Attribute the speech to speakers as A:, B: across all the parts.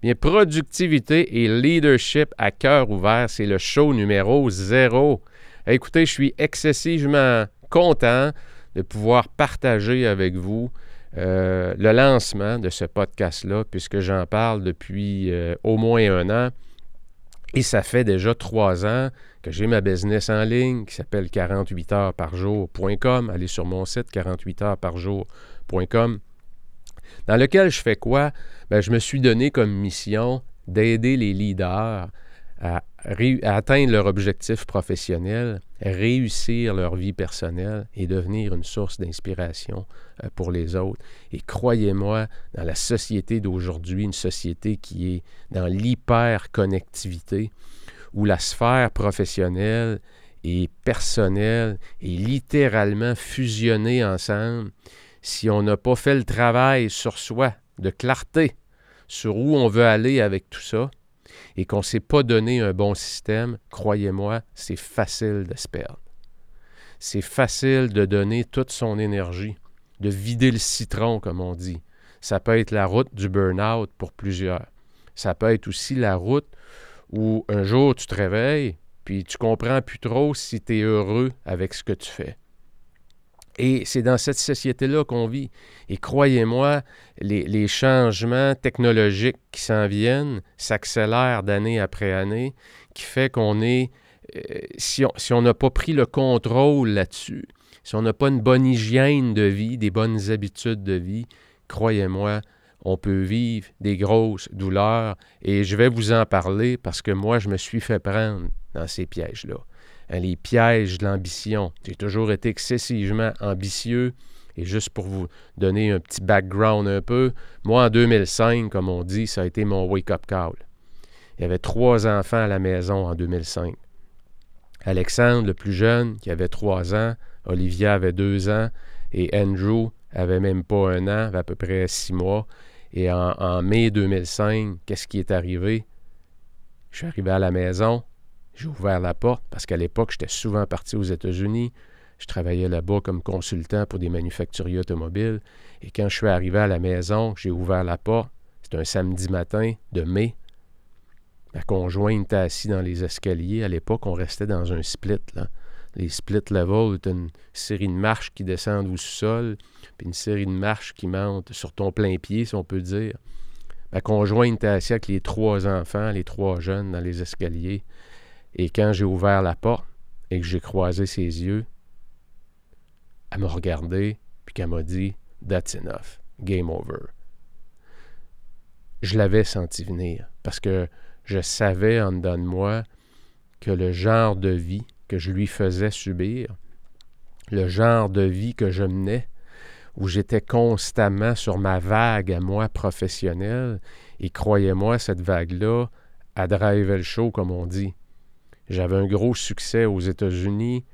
A: Bien, productivité et leadership à cœur ouvert, c'est le show numéro zéro. Écoutez, je suis excessivement content de pouvoir partager avec vous euh, le lancement de ce podcast-là, puisque j'en parle depuis euh, au moins un an. Et ça fait déjà trois ans que j'ai ma business en ligne qui s'appelle 48 heures par jour.com. Allez sur mon site 48 heures par jour.com. Dans lequel je fais quoi? Ben, je me suis donné comme mission d'aider les leaders à, atteindre leur objectif professionnel, réussir leur vie personnelle et devenir une source d'inspiration euh, pour les autres. Et croyez-moi, dans la société d'aujourd'hui, une société qui est dans l'hyper-connectivité, où la sphère professionnelle et personnelle est littéralement fusionnée ensemble, si on n'a pas fait le travail sur soi, de clarté, sur où on veut aller avec tout ça, et qu'on ne s'est pas donné un bon système, croyez-moi, c'est facile de se perdre. C'est facile de donner toute son énergie, de vider le citron, comme on dit. Ça peut être la route du burn-out pour plusieurs. Ça peut être aussi la route où un jour tu te réveilles, puis tu comprends plus trop si tu es heureux avec ce que tu fais. Et c'est dans cette société-là qu'on vit. Et croyez-moi, les, changements technologiques qui s'en viennent s'accélèrent d'année après année, qui fait qu'on est, euh, si on n'a pas pris le contrôle là-dessus, si on n'a pas une bonne hygiène de vie, des bonnes habitudes de vie, croyez-moi, on peut vivre des grosses douleurs. Et je vais vous en parler parce que moi, je me suis fait prendre dans ces pièges-là. Hein, les pièges de l'ambition. J'ai toujours été excessivement ambitieux. Et juste pour vous donner un petit background un peu, moi en 2005, comme on dit, ça a été mon wake-up call. Il y avait trois enfants à la maison en 2005. Alexandre, le plus jeune, qui avait trois ans, Olivia avait deux ans, et Andrew avait même pas un an, avait à peu près six mois. Et en, en mai 2005, qu'est-ce qui est arrivé? Je suis arrivé à la maison, j'ai ouvert la porte parce qu'à l'époque, j'étais souvent parti aux États-Unis. Je travaillais là-bas comme consultant pour des manufacturiers automobiles. Et quand je suis arrivé à la maison, j'ai ouvert la porte. C'était un samedi matin de mai. Ma conjointe était assise dans les escaliers. À l'époque, on restait dans un split. Là. Les split levels, c'est une série de marches qui descendent au sous-sol, puis une série de marches qui montent sur ton plein pied, si on peut dire. Ma conjointe était assise avec les trois enfants, les trois jeunes dans les escaliers. Et quand j'ai ouvert la porte et que j'ai croisé ses yeux, elle m'a regardé, puis qu'elle m'a dit That's enough, game over. Je l'avais senti venir parce que je savais en dedans de moi que le genre de vie que je lui faisais subir, le genre de vie que je menais, où j'étais constamment sur ma vague à moi professionnelle, et croyez-moi, cette vague-là, a drivé le show, comme on dit. J'avais un gros succès aux États-Unis.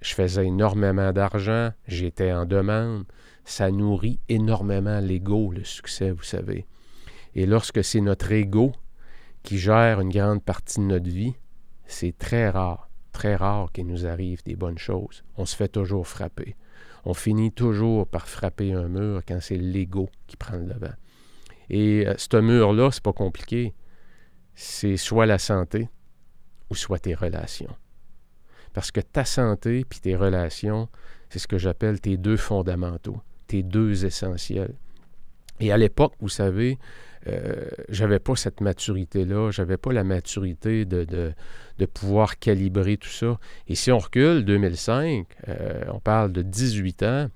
A: Je faisais énormément d'argent. J'étais en demande. Ça nourrit énormément l'ego, le succès, vous savez. Et lorsque c'est notre ego qui gère une grande partie de notre vie, c'est très rare, très rare qu'il nous arrive des bonnes choses. On se fait toujours frapper. On finit toujours par frapper un mur quand c'est l'ego qui prend le devant. Et euh, ce mur-là, c'est pas compliqué. C'est soit la santé, ou soit tes relations. Parce que ta santé puis tes relations, c'est ce que j'appelle tes deux fondamentaux, tes deux essentiels. Et à l'époque, vous savez, euh, j'avais pas cette maturité-là, j'avais pas la maturité de, de, pouvoir calibrer tout ça. Et si on recule, 2005, euh, on parle de 18 ans,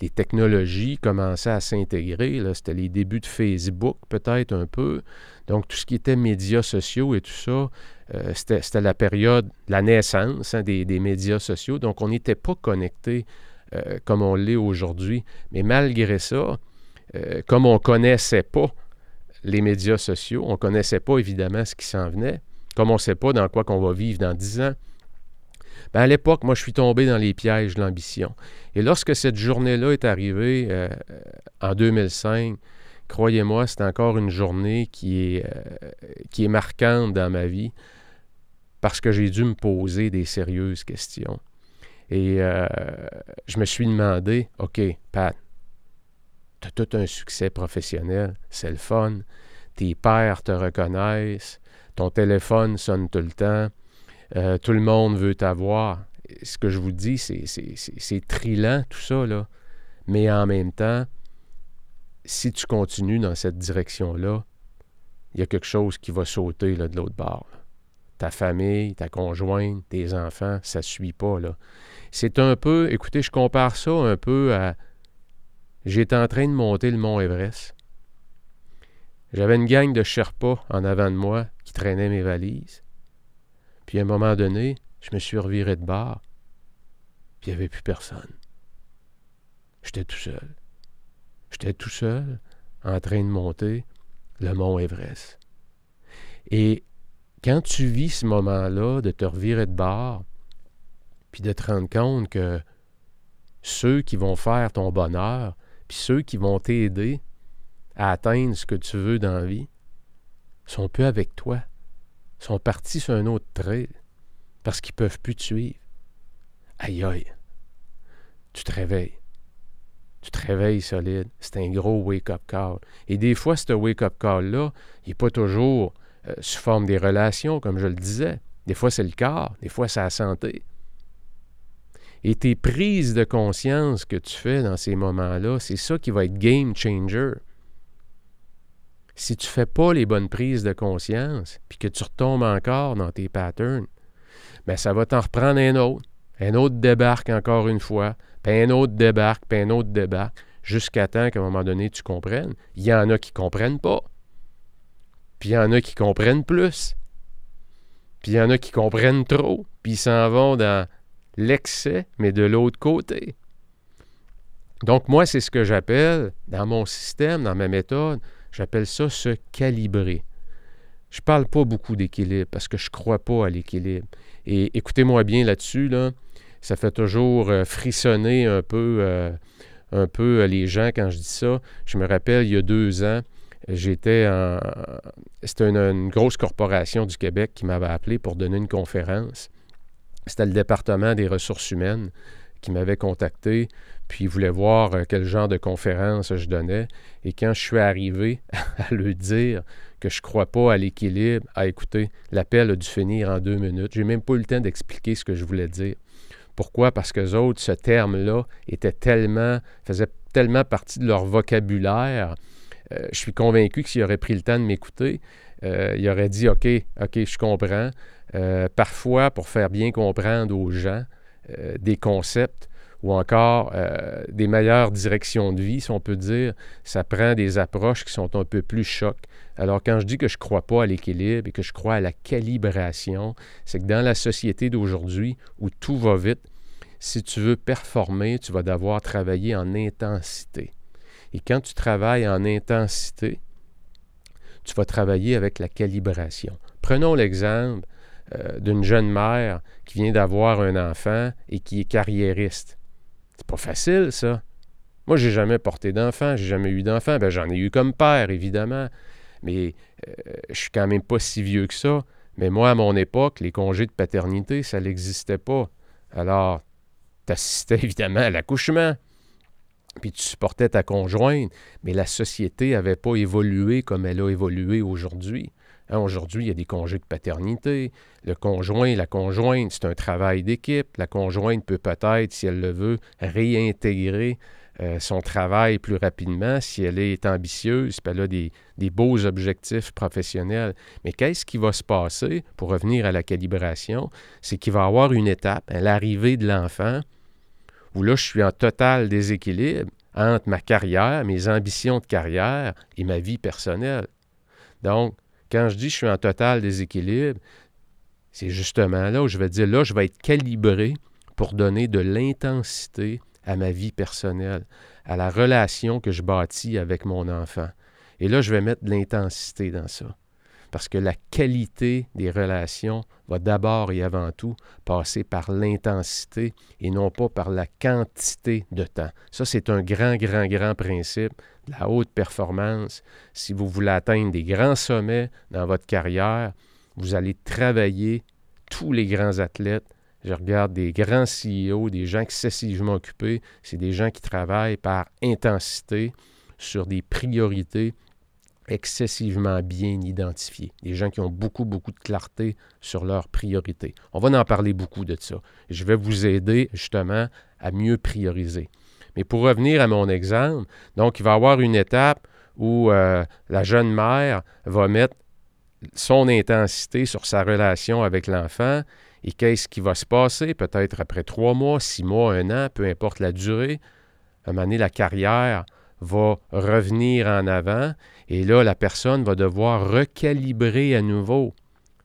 A: les technologies commençaient à s'intégrer. C'était les débuts de Facebook, peut-être un peu. Donc, tout ce qui était médias sociaux et tout ça, euh, c'était la période, la naissance hein, des, médias sociaux. Donc, on n'était pas connecté euh, comme on l'est aujourd'hui. Mais malgré ça, comme on ne connaissait pas les médias sociaux. On ne connaissait pas évidemment ce qui s'en venait, comme on ne sait pas dans quoi qu'on va vivre dans dix ans. Ben, à l'époque, moi, je suis tombé dans les pièges de l'ambition. Et lorsque cette journée-là est arrivée euh, en 2005, croyez-moi, c'est encore une journée euh, qui est marquante dans ma vie parce que j'ai dû me poser des sérieuses questions. Et euh, je me suis demandé, OK, Pat, tu as tout un succès professionnel, c'est le fun. Tes pères te reconnaissent, ton téléphone sonne tout le temps, euh, tout le monde veut t'avoir. Ce que je vous dis, c'est trillant tout ça, là. Mais en même temps, si tu continues dans cette direction-là, il y a quelque chose qui va sauter de l'autre bord. Ta famille, ta conjointe, tes enfants, ça ne suit pas. là. C'est un peu, écoutez, je compare ça un peu à J'étais en train de monter le mont Everest. J'avais une gang de Sherpas en avant de moi qui traînaient mes valises. Puis à un moment donné, je me suis reviré de bord. Puis il n'y avait plus personne. J'étais tout seul. J'étais tout seul en train de monter le mont Everest. Et quand tu vis ce moment-là de te revirer de bord, puis de te rendre compte que ceux qui vont faire ton bonheur, puis ceux qui vont t'aider à atteindre ce que tu veux dans la vie sont peu avec toi. sont partis sur un autre trait parce qu'ils ne peuvent plus te suivre. Aïe aïe. Tu te réveilles. Tu te réveilles solide. C'est un gros wake-up call. Et des fois, ce wake-up call-là, il n'est pas toujours euh, sous forme des relations, comme je le disais. Des fois, c'est le corps. Des fois, c'est la santé. Et tes prises de conscience que tu fais dans ces moments-là, c'est ça qui va être game changer. Si tu ne fais pas les bonnes prises de conscience, puis que tu retombes encore dans tes patterns, bien, ça va t'en reprendre un autre. Un autre débarque encore une fois, puis un autre débarque, puis un autre débarque, jusqu'à temps qu'à un moment donné, tu comprennes. Il y en a qui ne comprennent pas. Puis il y en a qui comprennent plus. Puis il y en a qui comprennent trop. Puis ils s'en vont dans l'excès, mais de l'autre côté. Donc moi, c'est ce que j'appelle, dans mon système, dans ma méthode, j'appelle ça se calibrer. Je ne parle pas beaucoup d'équilibre parce que je ne crois pas à l'équilibre. Et écoutez-moi bien là-dessus, là, ça fait toujours euh, frissonner un peu, euh, un peu euh, les gens quand je dis ça. Je me rappelle, il y a deux ans, j'étais en... C'était une, grosse corporation du Québec qui m'avait appelé pour donner une conférence. C'était le département des ressources humaines qui m'avait contacté, puis voulait voir euh, quel genre de conférence je donnais. Et quand je suis arrivé à lui dire que je ne crois pas à l'équilibre, à écouter, l'appel a dû finir en deux minutes. J'ai même pas eu le temps d'expliquer ce que je voulais dire. Pourquoi? Parce que autres, ce terme-là était tellement, faisait tellement partie de leur vocabulaire. Euh, je suis convaincu que s'il aurait pris le temps de m'écouter, euh, il aurait dit OK, OK, je comprends. Euh, parfois, pour faire bien comprendre aux gens des concepts ou encore des meilleures directions de vie, si on peut dire, ça prend des approches qui sont un peu plus chocs. Alors, quand je dis que je ne crois pas à l'équilibre et que je crois à la calibration, c'est que dans la société d'aujourd'hui où tout va vite, si tu veux performer, tu vas devoir travailler en intensité. Et quand tu travailles en intensité, tu vas travailler avec la calibration. Prenons l'exemple euh, d'une jeune mère qui vient d'avoir un enfant et qui est carriériste. C'est pas facile, ça. Moi, j'ai jamais porté d'enfant, j'ai jamais eu d'enfant. Ben, j'en ai eu comme père, évidemment. Mais je euh, je suis quand même pas si vieux que ça. Mais moi, à mon époque, les congés de paternité, ça n'existait pas. Alors, tu assistais évidemment à l'accouchement. Puis tu supportais ta conjointe. Mais la société n'avait pas évolué comme elle a évolué aujourd'hui. Hein, aujourd'hui, il y a des congés de paternité. Le conjoint, la conjointe, c'est un travail d'équipe. La conjointe peut peut-être, si elle le veut, réintégrer euh, son travail plus rapidement, si elle est ambitieuse, puis elle a des, beaux objectifs professionnels. Mais qu'est-ce qui va se passer pour revenir à la calibration? C'est qu'il va y avoir une étape à l'arrivée de l'enfant où là, je suis en total déséquilibre entre ma carrière, mes ambitions de carrière et ma vie personnelle. Donc, quand je dis je suis en total déséquilibre, c'est justement là où je vais dire, là, je vais être calibré pour donner de l'intensité à ma vie personnelle, à la relation que je bâtis avec mon enfant. Et là, je vais mettre de l'intensité dans ça. Parce que la qualité des relations va d'abord et avant tout passer par l'intensité et non pas par la quantité de temps. Ça, c'est un grand, grand, grand principe de la haute performance. Si vous voulez atteindre des grands sommets dans votre carrière, vous allez travailler tous les grands athlètes. Je regarde des grands CEO, des gens excessivement occupés. C'est des gens qui travaillent par intensité sur des priorités excessivement bien identifiés, des gens qui ont beaucoup, beaucoup de clarté sur leurs priorités. On va en parler beaucoup de ça. Je vais vous aider justement à mieux prioriser. Mais pour revenir à mon exemple, donc il va y avoir une étape où euh, la jeune mère va mettre son intensité sur sa relation avec l'enfant et qu'est-ce qui va se passer peut-être après trois mois, six mois, un an, peu importe la durée. À un moment donné, la carrière va revenir en avant et là, la personne va devoir recalibrer à nouveau.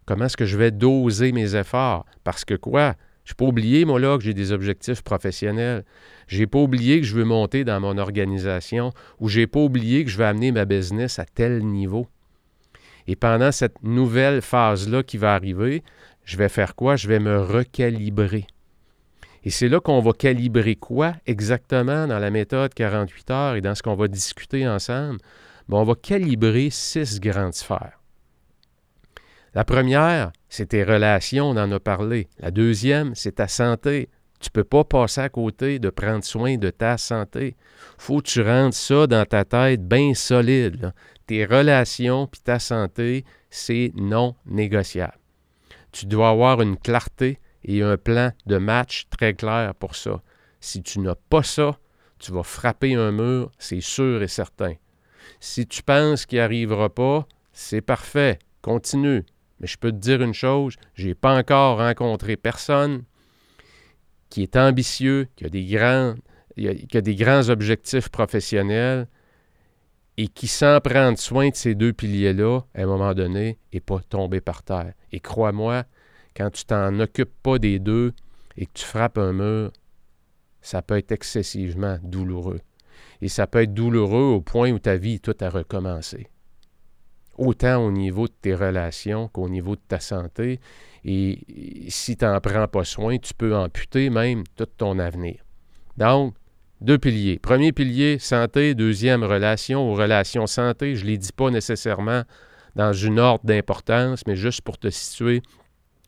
A: Comment est-ce que je vais doser mes efforts? Parce que quoi? Je n'ai pas oublié, moi, là, que j'ai des objectifs professionnels. Je n'ai pas oublié que je veux monter dans mon organisation ou je n'ai pas oublié que je veux amener ma business à tel niveau. Et pendant cette nouvelle phase-là qui va arriver, je vais faire quoi? Je vais me recalibrer. Et c'est là qu'on va calibrer quoi exactement dans la méthode 48 heures et dans ce qu'on va discuter ensemble? On va calibrer six grandes sphères. La première, c'est tes relations, on en a parlé. La deuxième, c'est ta santé. Tu ne peux pas passer à côté de prendre soin de ta santé. faut que tu rendes ça dans ta tête bien solide. Tes relations puis ta santé, c'est non négociable. Tu dois avoir une clarté et un plan de match très clair pour ça. Si tu n'as pas ça, tu vas frapper un mur, c'est sûr et certain. Si tu penses qu'il n'y arrivera pas, c'est parfait, continue. Mais je peux te dire une chose, je n'ai pas encore rencontré personne qui est ambitieux, qui a des grands, qui a des grands objectifs professionnels et qui, sans prendre soin de ces deux piliers-là, à un moment donné, n'est pas tombé par terre. Et crois-moi, quand tu t'en occupes pas des deux et que tu frappes un mur, ça peut être excessivement douloureux. Et ça peut être douloureux au point où ta vie tout a recommencé. Autant au niveau de tes relations qu'au niveau de ta santé. Et si tu n'en prends pas soin, tu peux amputer même tout ton avenir. Donc, deux piliers. Premier pilier, santé. Deuxième, relation ou relation santé. Je ne les dis pas nécessairement dans une ordre d'importance, mais juste pour te situer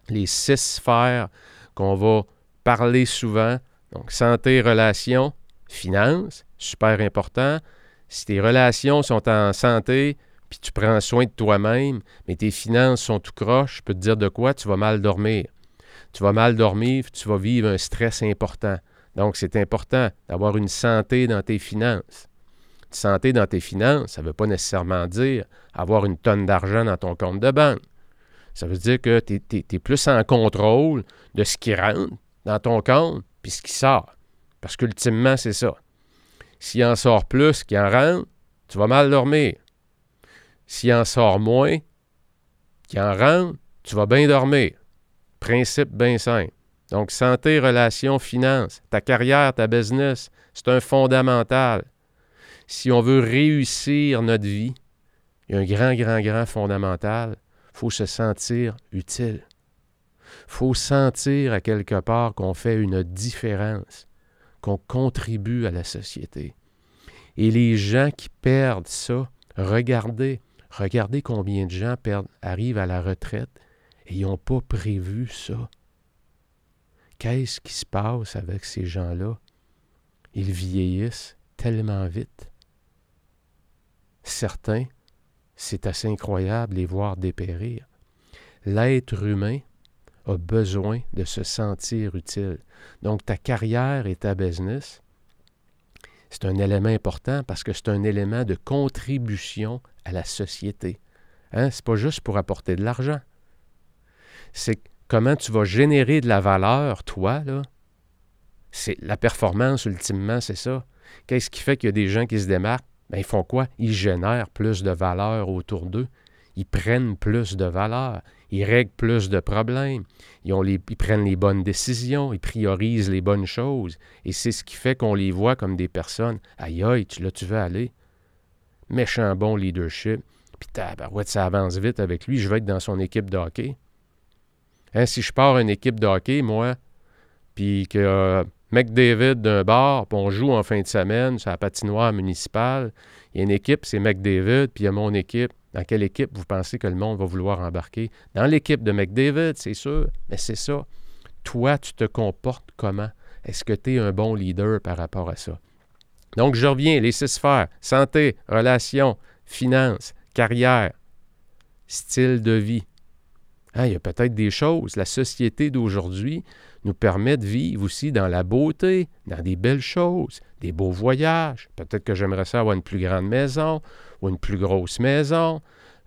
A: les six sphères qu'on va parler souvent. Donc, santé, relations, finances, super important. Si tes relations sont en santé, puis tu prends soin de toi-même, mais tes finances sont tout croche, je peux te dire de quoi, tu vas mal dormir. Tu vas mal dormir, tu vas vivre un stress important. Donc, c'est important d'avoir une santé dans tes finances. Santé dans tes finances, ça ne veut pas nécessairement dire avoir une tonne d'argent dans ton compte de banque. Ça veut dire que tu es, plus en contrôle de ce qui rentre dans ton compte puis ce qui sort. Parce qu'ultimement, c'est ça. S'il en sort plus qu'il en rentre, tu vas mal dormir. S'il en sort moins qu'il en rentre, tu vas bien dormir. Principe bien simple. Donc, santé, relations, finances, ta carrière, ta business, c'est un fondamental. Si on veut réussir notre vie, il y a un grand, grand, grand fondamental, faut se sentir utile. faut sentir à quelque part qu'on fait une différence, qu'on contribue à la société. Et les gens qui perdent ça, regardez, regardez combien de gens arrivent à la retraite et ils n'ont pas prévu ça. Qu'est-ce qui se passe avec ces gens-là? Ils vieillissent tellement vite. Certains c'est assez incroyable les voir dépérir. L'être humain a besoin de se sentir utile. Donc ta carrière et ta business, C'est un élément important parce que c'est un élément de contribution à la société. Hein? Ce n'est pas juste pour apporter de l'argent. C'est comment tu vas générer de la valeur, toi, là? C'est la performance, ultimement, c'est ça. Qu'est-ce qui fait qu'il y a des gens qui se démarquent? Bien, ils font quoi? Ils génèrent plus de valeur autour d'eux. Ils prennent plus de valeur. Ils règlent plus de problèmes. Ils, prennent les bonnes décisions. Ils priorisent les bonnes choses. Et c'est ce qui fait qu'on les voit comme des personnes. Aïe, aïe, tu, là, tu veux aller? Méchant bon leadership. Puis tabarouette, ça avance vite avec lui. Je vais être dans son équipe de hockey. Hein, si je pars une équipe de hockey, moi, puis que euh, McDavid d'un bar, puis on joue en fin de semaine sur la patinoire municipale, il y a une équipe, c'est McDavid, puis il y a mon équipe. Dans quelle équipe vous pensez que le monde va vouloir embarquer? Dans l'équipe de McDavid, c'est sûr, mais c'est ça. Toi, tu te comportes comment? Est-ce que tu es un bon leader par rapport à ça? Donc, je reviens, les six sphères, santé, relations, finances, carrière, style de vie. Hein, il y a peut-être des choses. La société d'aujourd'hui nous permet de vivre aussi dans la beauté, dans des belles choses, des beaux voyages. Peut-être que j'aimerais ça avoir une plus grande maison ou une plus grosse maison.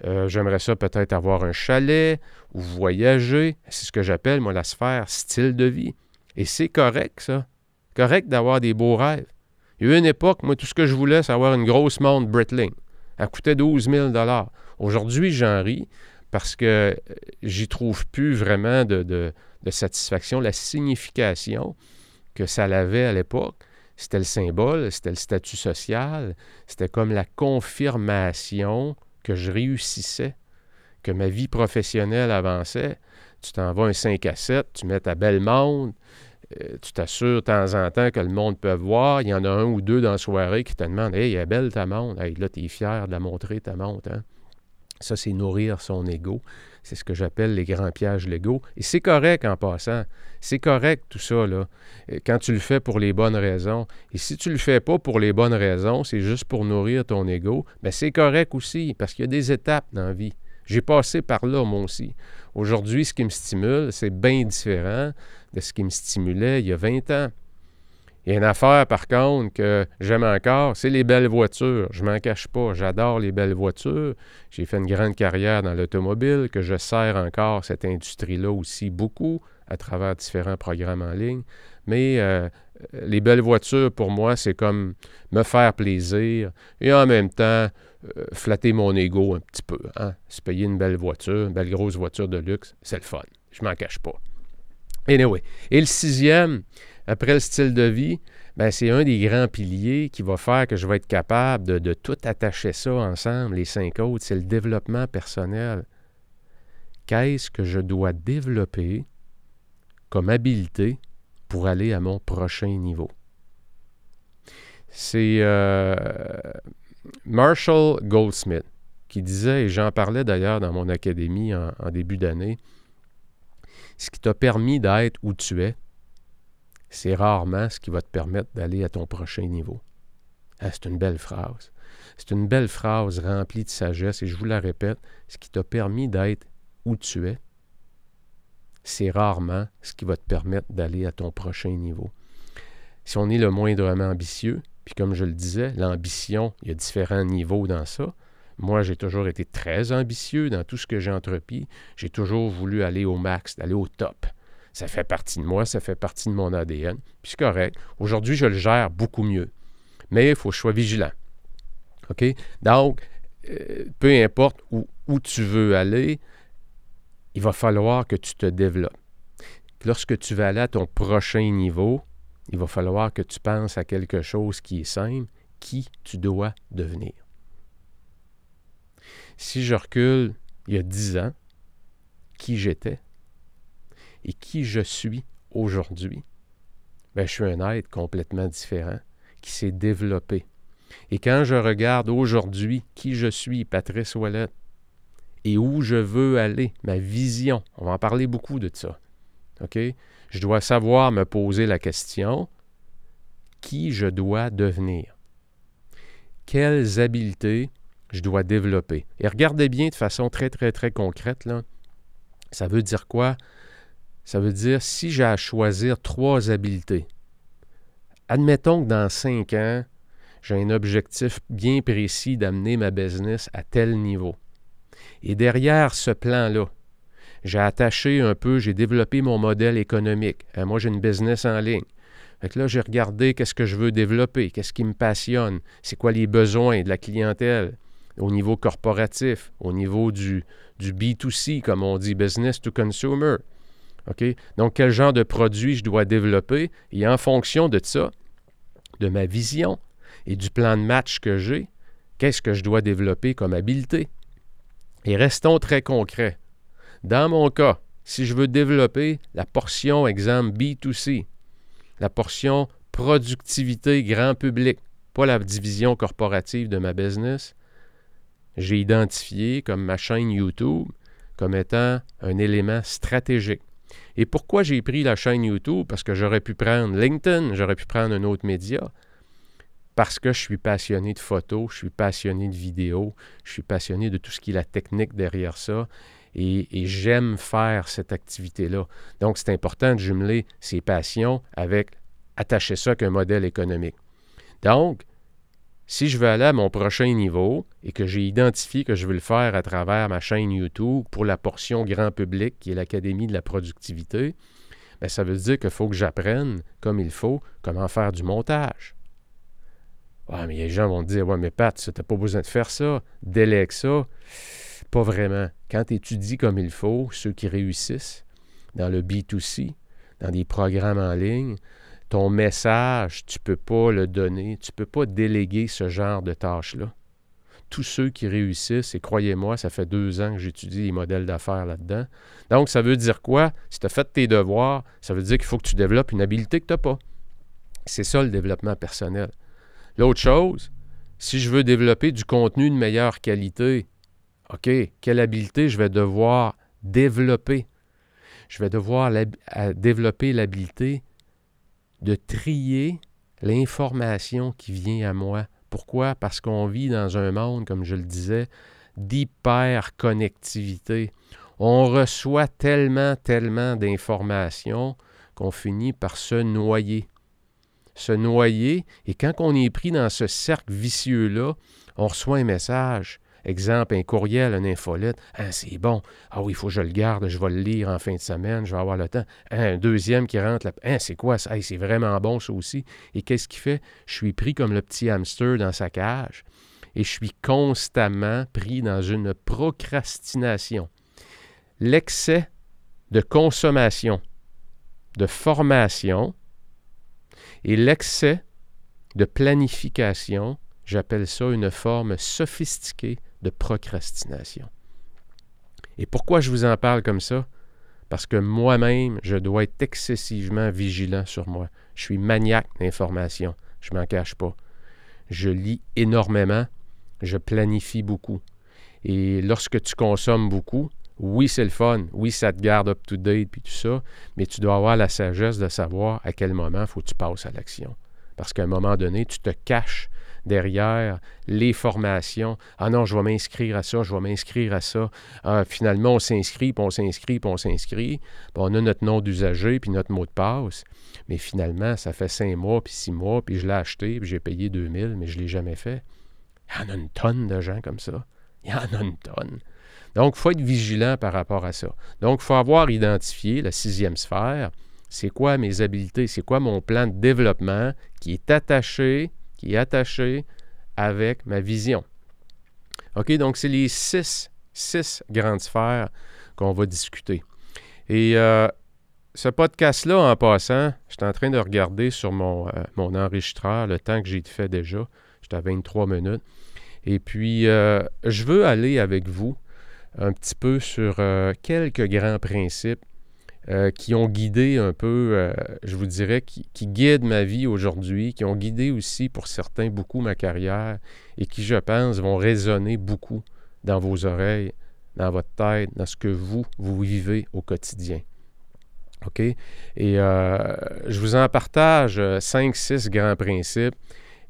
A: Euh, j'aimerais ça peut-être avoir un chalet ou voyager. C'est ce que j'appelle, moi, la sphère style de vie. Et c'est correct, ça. Correct d'avoir des beaux rêves. Il y a eu une époque, moi, tout ce que je voulais, c'est avoir une grosse montre Britling. Elle coûtait 12 000 Aujourd'hui, j'en ris parce que euh, j'y trouve plus vraiment de, de, satisfaction. La signification que ça avait à l'époque, c'était le symbole, c'était le statut social, c'était comme la confirmation que je réussissais, que ma vie professionnelle avançait. Tu t'en vas un 5 à 7, tu mets ta belle montre, euh, tu t'assures de temps en temps que le monde peut voir. Il y en a un ou deux dans la soirée qui te demandent Hey, elle est belle ta montre. Hey, là, tu es fier de la montrer, ta montre. Hein? Ça, c'est nourrir son ego. C'est ce que j'appelle les grands pièges légaux. Et c'est correct en passant. C'est correct tout ça, là, euh, quand tu le fais pour les bonnes raisons. Et si tu le fais pas pour les bonnes raisons, c'est juste pour nourrir ton ego, bien c'est correct aussi, parce qu'il y a des étapes dans la vie. J'ai passé par là, moi aussi. Aujourd'hui, ce qui me stimule, c'est bien différent de ce qui me stimulait il y a 20 ans. Il y a une affaire, par contre, que j'aime encore, c'est les belles voitures. Je m'en cache pas. J'adore les belles voitures. J'ai fait une grande carrière dans l'automobile, que je sers encore cette industrie-là aussi beaucoup à travers différents programmes en ligne. Mais euh, les belles voitures, pour moi, c'est comme me faire plaisir et en même temps euh, flatter mon ego un petit peu. Hein? Se payer une belle voiture, une belle grosse voiture de luxe, c'est le fun. Je m'en cache pas. Anyway. Et le sixième, après le style de vie, ben, c'est un des grands piliers qui va faire que je vais être capable de, tout attacher ça ensemble, les cinq autres, c'est le développement personnel. Qu'est-ce que je dois développer comme habileté pour aller à mon prochain niveau? C'est euh, Marshall Goldsmith qui disait, et j'en parlais d'ailleurs dans mon académie en début d'année, ce qui t'a permis d'être où tu es, c'est rarement ce qui va te permettre d'aller à ton prochain niveau. Ah, c'est une belle phrase. C'est une belle phrase remplie de sagesse, et je vous la répète, ce qui t'a permis d'être où tu es, c'est rarement ce qui va te permettre d'aller à ton prochain niveau. Si on est le moindrement ambitieux, puis comme je le disais, l'ambition, il y a différents niveaux dans ça. Moi, j'ai toujours été très ambitieux dans tout ce que j'ai entrepris. J'ai toujours voulu aller au max, d'aller au top. Ça fait partie de moi, ça fait partie de mon ADN. Puis c'est correct. Aujourd'hui, je le gère beaucoup mieux. Mais il faut que je sois vigilant. OK? Donc, euh, peu importe où, où tu veux aller, il va falloir que tu te développes. Lorsque tu vas aller à ton prochain niveau, il va falloir que tu penses à quelque chose qui est simple, qui tu dois devenir. Si je recule il y a dix ans, qui j'étais? Et qui je suis aujourd'hui, ben, je suis un être complètement différent qui s'est développé. Et quand je regarde aujourd'hui qui je suis, Patrice Ouellet, et où je veux aller, ma vision, on va en parler beaucoup de ça. Je dois savoir me poser la question qui je dois devenir? Quelles habiletés je dois développer? Et regardez bien de façon très, très, très concrète. Ça veut dire quoi? Ça veut dire si j'ai à choisir trois habiletés. Admettons que dans cinq ans, J'ai un objectif bien précis d'amener ma business à tel niveau. Et derrière ce plan-là, j'ai attaché un peu, j'ai développé mon modèle économique. Euh, moi, j'ai une business en ligne. Fait là, j'ai regardé qu'est-ce que je veux développer, qu'est-ce qui me passionne, c'est quoi les besoins de la clientèle au niveau corporatif, au niveau du, du B2C, comme on dit, business to consumer. Donc, quel genre de produit je dois développer? Et en fonction de ça, de ma vision et du plan de match que j'ai, qu'est-ce que je dois développer comme habileté? Et restons très concrets. Dans mon cas, si je veux développer la portion, exemple, B2C, la portion productivité grand public, pas la division corporative de ma business, j'ai identifié comme ma chaîne YouTube comme étant un élément stratégique. Et pourquoi j'ai pris la chaîne YouTube? Parce que j'aurais pu prendre LinkedIn, j'aurais pu prendre un autre média. Parce que je suis passionné de photos, je suis passionné de vidéos, je suis passionné de tout ce qui est la technique derrière ça. Et, j'aime faire cette activité-là. Donc, c'est important de jumeler ces passions avec attacher ça avec un modèle économique. Donc, si je veux aller à mon prochain niveau et que j'ai identifié que je veux le faire à travers ma chaîne YouTube pour la portion grand public qui est l'Académie de la productivité, bien, ça veut dire qu'il faut que j'apprenne comme il faut comment faire du montage. Ouais, mais les gens vont te dire Ouais, mais Pat, tu n'as pas besoin de faire ça, délègue ça. Pas vraiment. Quand tu étudies comme il faut, ceux qui réussissent dans le B2C, dans des programmes en ligne, ton message, tu ne peux pas le donner, tu ne peux pas déléguer ce genre de tâches-là. Tous ceux qui réussissent, et croyez-moi, ça fait deux ans que j'étudie les modèles d'affaires là-dedans. Donc, ça veut dire quoi? Si tu as fait tes devoirs, ça veut dire qu'il faut que tu développes une habileté que tu n'as pas. C'est ça le développement personnel. L'autre chose, si je veux développer du contenu de meilleure qualité, OK, quelle habileté je vais devoir développer? Je vais devoir développer l'habileté de trier l'information qui vient à moi. Pourquoi? Parce qu'on vit dans un monde, comme je le disais, d'hyperconnectivité. On reçoit tellement, tellement d'informations qu'on finit par se noyer. Se noyer, et quand on est pris dans ce cercle vicieux-là, on reçoit un message. Exemple, un courriel, une infolette. Ah, c'est bon. Ah oui, il faut que je le garde, je vais le lire en fin de semaine, je vais avoir le temps. un deuxième qui rentre. Ah, c'est quoi ça? c'est vraiment bon, ça aussi. Et qu'est-ce qu'il fait? Je suis pris comme le petit hamster dans sa cage et je suis constamment pris dans une procrastination. L'excès de consommation, de formation et l'excès de planification, j'appelle ça une forme sophistiquée de procrastination. Et pourquoi je vous en parle comme ça? Parce que moi-même, je dois être excessivement vigilant sur moi. Je suis maniaque d'information. Je ne m'en cache pas. Je lis énormément. Je planifie beaucoup. Et lorsque tu consommes beaucoup, oui, c'est le fun. Oui, ça te garde up-to-date puis tout ça. Mais tu dois avoir la sagesse de savoir à quel moment il faut que tu passes à l'action. Parce qu'à un moment donné, tu te caches derrière les formations. Ah non, je vais m'inscrire à ça, je vais m'inscrire à ça. Ah, finalement, on s'inscrit, puis on s'inscrit, puis on s'inscrit. On a notre nom d'usager, puis notre mot de passe. Mais finalement, ça fait cinq mois, puis six mois, puis je l'ai acheté, puis j'ai payé 2000, mais je ne l'ai jamais fait. Il y en a une tonne de gens comme ça. Il y en a une tonne. Donc, il faut être vigilant par rapport à ça. Donc, il faut avoir identifié la sixième sphère. C'est quoi mes habiletés? C'est quoi mon plan de développement qui est attaché qui est attaché avec ma vision. OK, donc c'est les six, six grandes sphères qu'on va discuter. Et euh, ce podcast-là, en passant, je suis en train de regarder sur mon, euh, enregistreur le temps que j'ai fait déjà. J'étais à 23 minutes. Et puis, euh, je veux aller avec vous un petit peu sur quelques grands principes euh, qui ont guidé un peu, euh, je vous dirais, qui, guident ma vie aujourd'hui, qui ont guidé aussi pour certains beaucoup ma carrière et qui, je pense, vont résonner beaucoup dans vos oreilles, dans votre tête, dans ce que vous, vous vivez au quotidien. OK? Et euh, je vous en partage cinq, six grands principes.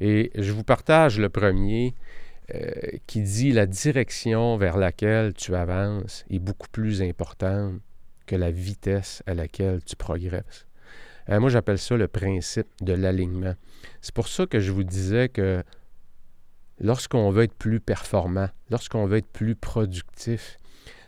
A: Et je vous partage le premier qui dit la direction vers laquelle tu avances est beaucoup plus importante que la vitesse à laquelle tu progresses. Euh, moi, j'appelle ça le principe de l'alignement. C'est pour ça que je vous disais que lorsqu'on veut être plus performant, lorsqu'on veut être plus productif,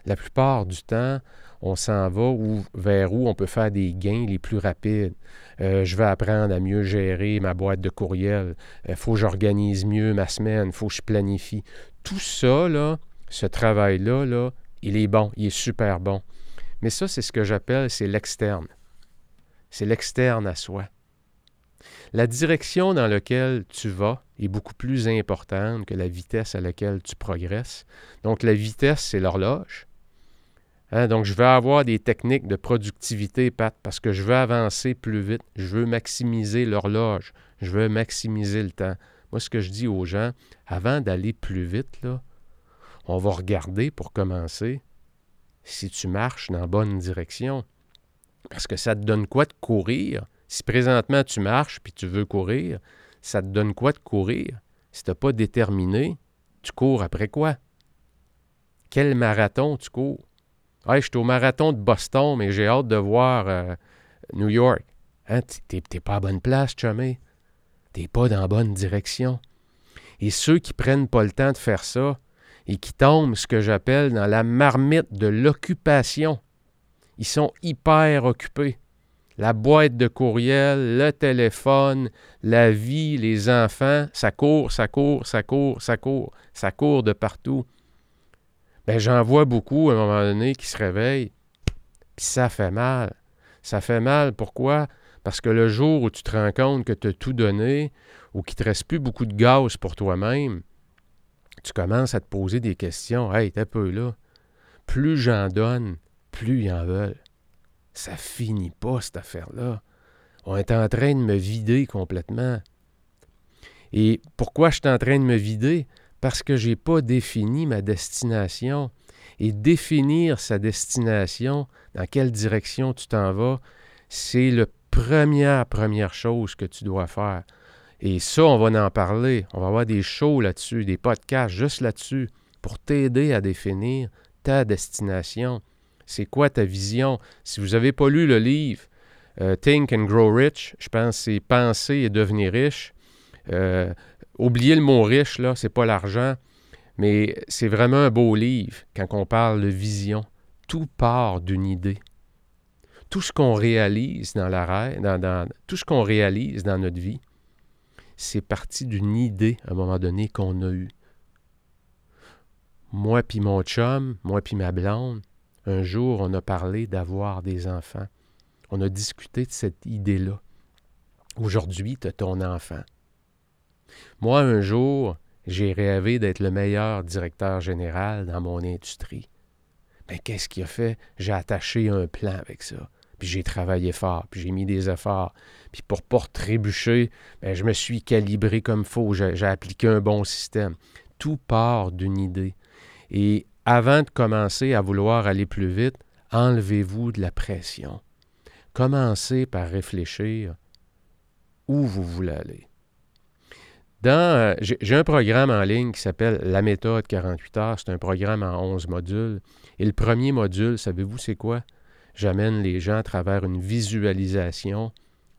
A: la plupart du temps, on s'en va vers où on peut faire des gains les plus rapides. Euh, je vais apprendre à mieux gérer ma boîte de courriel. Il faut que j'organise mieux ma semaine. Il faut que je planifie. Tout ça, là, ce travail-là, là, il est bon. Il est super bon. Mais ça, c'est ce que j'appelle, c'est l'externe. C'est l'externe à soi. La direction dans laquelle tu vas est beaucoup plus importante que la vitesse à laquelle tu progresses. Donc, la vitesse, c'est l'horloge. Hein, donc, je veux avoir des techniques de productivité, Pat, parce que je veux avancer plus vite. Je veux maximiser l'horloge. Je veux maximiser le temps. Moi, ce que je dis aux gens, avant d'aller plus vite, on va regarder pour commencer si tu marches dans la bonne direction. Parce que ça te donne quoi de courir? Si présentement tu marches puis tu veux courir, ça te donne quoi de courir? Si tu n'as pas déterminé, tu cours après quoi? Quel marathon tu cours? Je suis au marathon de Boston, mais j'ai hâte de voir euh, New York. Hein, tu n'es pas à bonne place, chumé. n'es pas dans la bonne direction. Et ceux qui prennent pas le temps de faire ça et qui tombent, ce que j'appelle, dans la marmite de l'occupation, ils sont hyper occupés. La boîte de courriel, le téléphone, la vie, les enfants, ça court, ça court, ça court, ça court, ça court de partout. Ben, j'en vois beaucoup à un moment donné qui se réveillent, puis ça fait mal. Ça fait mal, pourquoi? Parce que le jour où tu te rends compte que tu as tout donné, ou qu'il ne te reste plus beaucoup de gaz pour toi-même, tu commences à te poser des questions. Hey, t'es peu là. Plus j'en donne, plus ils en veulent. Ça finit pas, cette affaire-là. On est en train de me vider complètement. Et pourquoi je suis en train de me vider? parce que je n'ai pas défini ma destination. Et définir sa destination, dans quelle direction tu t'en vas, c'est la première, première chose que tu dois faire. Et ça, on va en parler. On va avoir des shows là-dessus, des podcasts juste là-dessus, pour t'aider à définir ta destination. C'est quoi ta vision? Si vous n'avez pas lu le livre euh, Think and Grow Rich, je pense c'est Penser et devenir riche. Euh, oubliez le mot riche, là, c'est pas l'argent, mais c'est vraiment un beau livre quand on parle de vision. Tout part d'une idée. Tout ce qu'on réalise dans la dans, tout ce qu'on réalise dans notre vie, c'est parti d'une idée à un moment donné qu'on a eue. Moi puis mon chum, moi puis ma blonde, un jour on a parlé d'avoir des enfants. On a discuté de cette idée-là. Aujourd'hui, tu as ton enfant. Moi, un jour, j'ai rêvé d'être le meilleur directeur général dans mon industrie. Mais qu'est-ce qu'il a fait? J'ai attaché un plan avec ça. Puis j'ai travaillé fort, puis j'ai mis des efforts. Puis pour pas trébucher, ben, je me suis calibré comme faut. J'ai appliqué un bon système. Tout part d'une idée. Et avant de commencer à vouloir aller plus vite, enlevez-vous de la pression. Commencez par réfléchir où vous voulez aller. Euh, j'ai un programme en ligne qui s'appelle La méthode 48 heures. C'est un programme en 11 modules. Et le premier module, savez-vous c'est quoi? J'amène les gens à travers une visualisation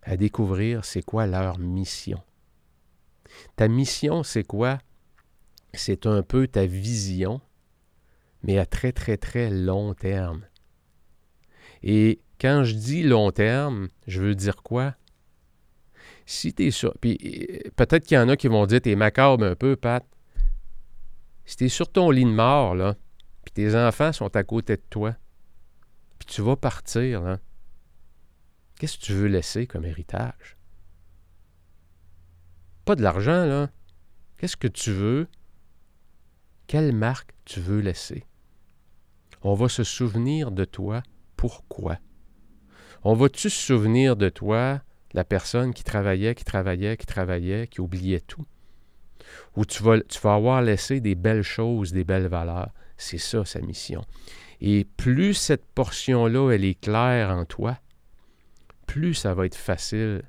A: à découvrir c'est quoi leur mission. Ta mission, c'est quoi? C'est un peu ta vision, mais à très, très, très long terme. Et quand je dis long terme, je veux dire quoi? si tu es sur. Puis euh, peut-être qu'il y en a qui vont dire t'es macabre un peu, Pat. Si tu es sur ton lit de mort, là, puis tes enfants sont à côté de toi, tu vas partir, là, qu'est-ce que tu veux laisser comme héritage? Pas de l'argent, là. Qu'est-ce que tu veux? Quelle marque tu veux laisser? On va se souvenir de toi. Pourquoi? On va-tu se souvenir de toi la personne qui travaillait, qui travaillait, qui travaillait, qui oubliait tout? Ou tu vas, tu vas avoir laissé des belles choses, des belles valeurs? C'est ça sa mission. Et plus cette portion-là, elle est claire en toi, plus ça va être facile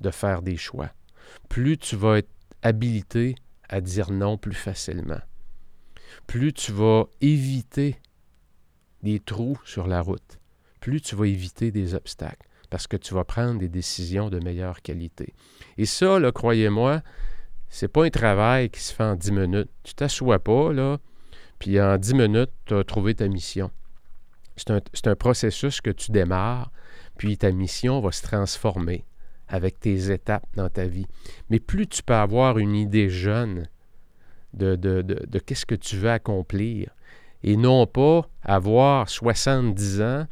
A: de faire des choix. Plus tu vas être habilité à dire non plus facilement. Plus tu vas éviter des trous sur la route. Plus tu vas éviter des obstacles parce que tu vas prendre des décisions de meilleure qualité. Et ça, croyez-moi, c'est pas un travail qui se fait en 10 minutes. Tu t'assois pas, là, puis en 10 minutes, tu as trouvé ta mission. C'est un, processus que tu démarres, puis ta mission va se transformer avec tes étapes dans ta vie. Mais plus tu peux avoir une idée jeune de, de, de, de qu'est-ce que tu veux accomplir, et non pas avoir 70 ans,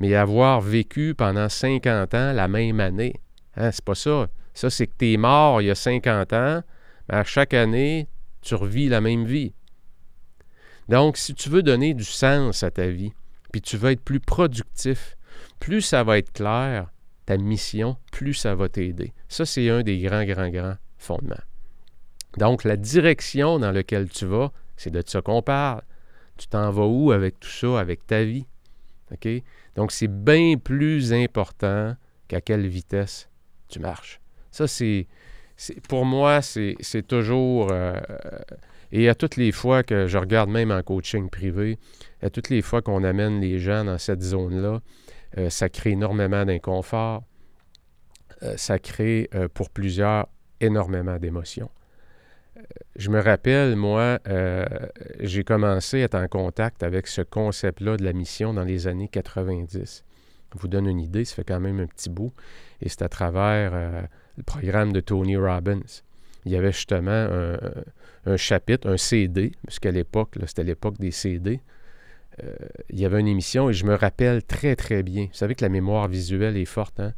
A: mais avoir vécu pendant 50 ans la même année. Hein, c'est pas ça. Ça, c'est que tu es mort il y a 50 ans, mais à chaque année, tu revis la même vie. Donc, si tu veux donner du sens à ta vie, puis tu veux être plus productif, plus ça va être clair, ta mission, plus ça va t'aider. Ça, c'est un des grands, grands, grands fondements. Donc, la direction dans laquelle tu vas, c'est de ça qu'on parle. Tu t'en vas où avec tout ça, avec ta vie? OK? Donc, c'est bien plus important qu'à quelle vitesse tu marches. Ça, c'est. Pour moi, c'est toujours. Euh, et à toutes les fois que je regarde même en coaching privé, à toutes les fois qu'on amène les gens dans cette zone-là, euh, ça crée énormément d'inconfort. Euh, ça crée pour plusieurs énormément d'émotions je me rappelle, moi, euh, j'ai commencé à être en contact avec ce concept-là de la mission dans les années 90. Je vous donne une idée, ça fait quand même un petit bout. Et c'est à travers euh, le programme de Tony Robbins. Il y avait justement un, chapitre, un CD, puisqu'à l'époque, c'était l'époque des CD. Euh, il y avait une émission et je me rappelle très, très bien. Vous savez que la mémoire visuelle est forte. Hein?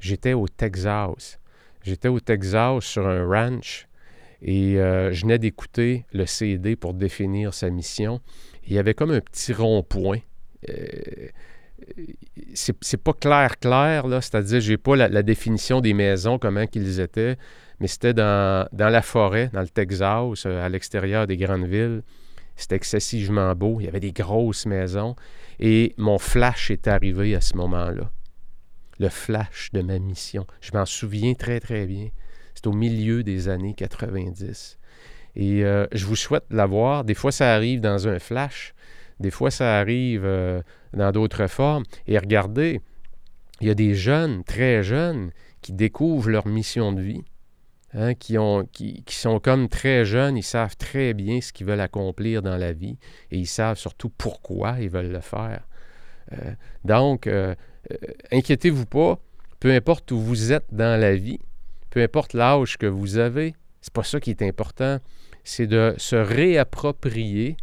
A: J'étais au Texas. J'étais au Texas sur un ranch et euh, je venais d'écouter le CD pour définir sa mission. il y avait comme un petit rond-point. Euh, c'est pas clair, clair, là, c'est-à-dire, j'ai pas la, définition des maisons, comment qu'ils étaient, mais c'était dans, dans, la forêt, dans le Texas, euh, à l'extérieur des grandes villes. C'était excessivement beau, il y avait des grosses maisons, et mon flash est arrivé à ce moment-là. Le flash de ma mission. Je m'en souviens très, très bien. C'est au milieu des années 90. Et euh, je vous souhaite l'avoir. Des fois, ça arrive dans un flash. Des fois, ça arrive euh, dans d'autres formes. Et regardez, il y a des jeunes, très jeunes, qui découvrent leur mission de vie, hein, qui, ont, qui, sont comme très jeunes, ils savent très bien ce qu'ils veulent accomplir dans la vie et ils savent surtout pourquoi ils veulent le faire. Euh, donc, inquiétez-vous pas, peu importe où vous êtes dans la vie, peu importe l'âge que vous avez, c'est pas ça qui est important. C'est de se réapproprier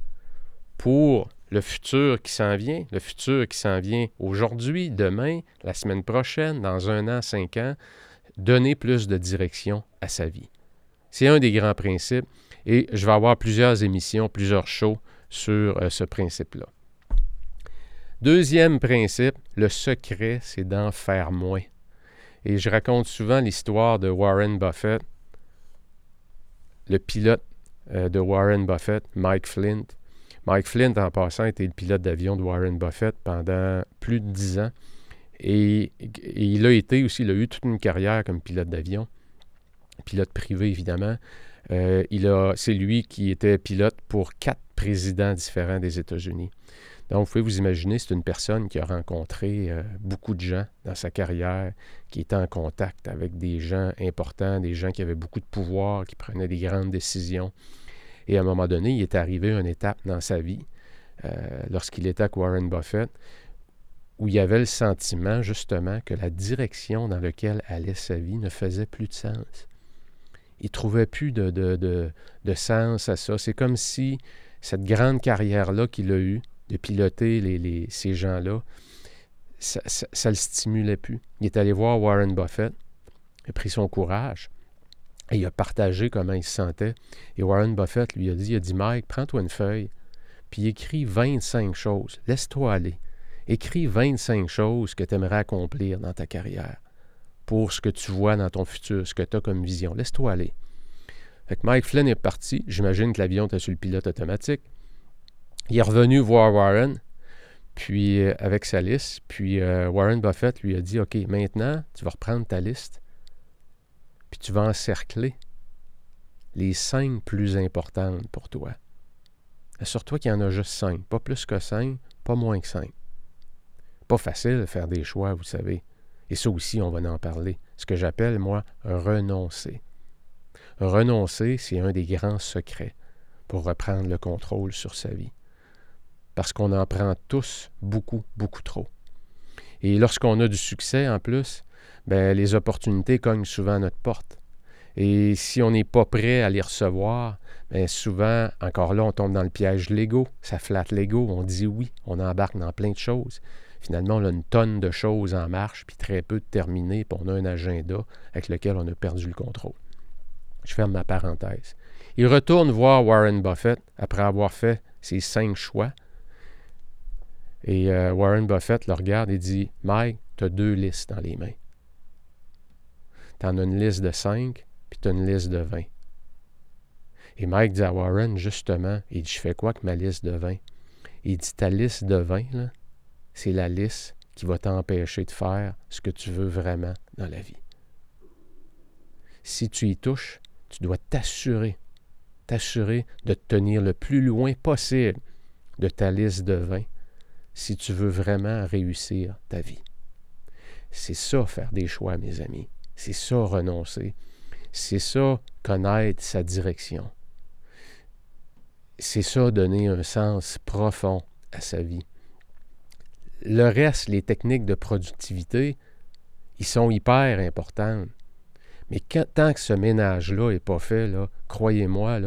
A: pour le futur qui s'en vient, le futur qui s'en vient aujourd'hui, demain, la semaine prochaine, dans un an, cinq ans, donner plus de direction à sa vie. C'est un des grands principes et je vais avoir plusieurs émissions, plusieurs shows sur euh, ce principe-là. Deuxième principe, le secret, c'est d'en faire moins. Et je raconte souvent l'histoire de Warren Buffett, le pilote euh, de Warren Buffett, Mike Flint. Mike Flint, en passant, était le pilote d'avion de Warren Buffett pendant plus de dix ans. Et, il a été aussi, il a eu toute une carrière comme pilote d'avion, pilote privé évidemment. Euh, c'est lui qui était pilote pour quatre présidents différents des États-Unis. Donc, vous pouvez vous imaginer, c'est une personne qui a rencontré euh, beaucoup de gens dans sa carrière, qui était en contact avec des gens importants, des gens qui avaient beaucoup de pouvoir, qui prenaient des grandes décisions. Et à un moment donné, il est arrivé à une étape dans sa vie, euh, lorsqu'il était avec Warren Buffett, où il y avait le sentiment, justement, que la direction dans laquelle allait sa vie ne faisait plus de sens. Il ne trouvait plus de, de, de sens à ça. C'est comme si cette grande carrière-là qu'il a eue, de piloter ces gens-là, ça ne le stimulait plus. Il est allé voir Warren Buffett, il a pris son courage et il a partagé comment il se sentait. Et Warren Buffett lui a dit, il a dit, Mike, prends-toi une feuille, puis écris 25 choses. Laisse-toi aller. Écris 25 choses que tu aimerais accomplir dans ta carrière pour ce que tu vois dans ton futur, ce que tu as comme vision. Laisse-toi aller. Fait que Mike Flynn est parti. J'imagine que l'avion était sur le pilote automatique. Il est revenu voir Warren, puis euh, avec sa liste. Puis euh, Warren Buffett lui a dit OK, maintenant, tu vas reprendre ta liste, puis tu vas encercler les cinq plus importantes pour toi. Assure-toi qu'il y en a juste cinq, pas plus que cinq, pas moins que cinq. Pas facile de faire des choix, vous savez. Et ça aussi, on va en parler. Ce que j'appelle, moi, renoncer. Renoncer, c'est un des grands secrets pour reprendre le contrôle sur sa vie. Parce qu'on en prend tous beaucoup, beaucoup trop. Et lorsqu'on a du succès en plus, ben, les opportunités cognent souvent à notre porte. Et si on n'est pas prêt à les recevoir, bien souvent, encore là, on tombe dans le piège l'ego. Ça flatte l'ego. On dit oui, on embarque dans plein de choses. Finalement, on a une tonne de choses en marche, puis très peu de terminées, puis on a un agenda avec lequel on a perdu le contrôle. Je ferme ma parenthèse. Il retourne voir Warren Buffett après avoir fait ses cinq choix. Et euh, Warren Buffett le regarde et dit Mike, tu as deux listes dans les mains. Tu en as une liste de cinq, puis tu as une liste de vingt. Et Mike dit à Warren, justement, il dit Je fais quoi avec ma liste de vingt Il dit Ta liste de vingt, là, c'est la liste qui va t'empêcher de faire ce que tu veux vraiment dans la vie. Si tu y touches, tu dois t'assurer, t'assurer de te tenir le plus loin possible de ta liste de vins si tu veux vraiment réussir ta vie. C'est ça faire des choix, mes amis. C'est ça renoncer. C'est ça connaître sa direction. C'est ça donner un sens profond à sa vie. Le reste, les techniques de productivité, ils sont hyper importantes. Mais tant que ce ménage-là n'est pas fait, croyez-moi,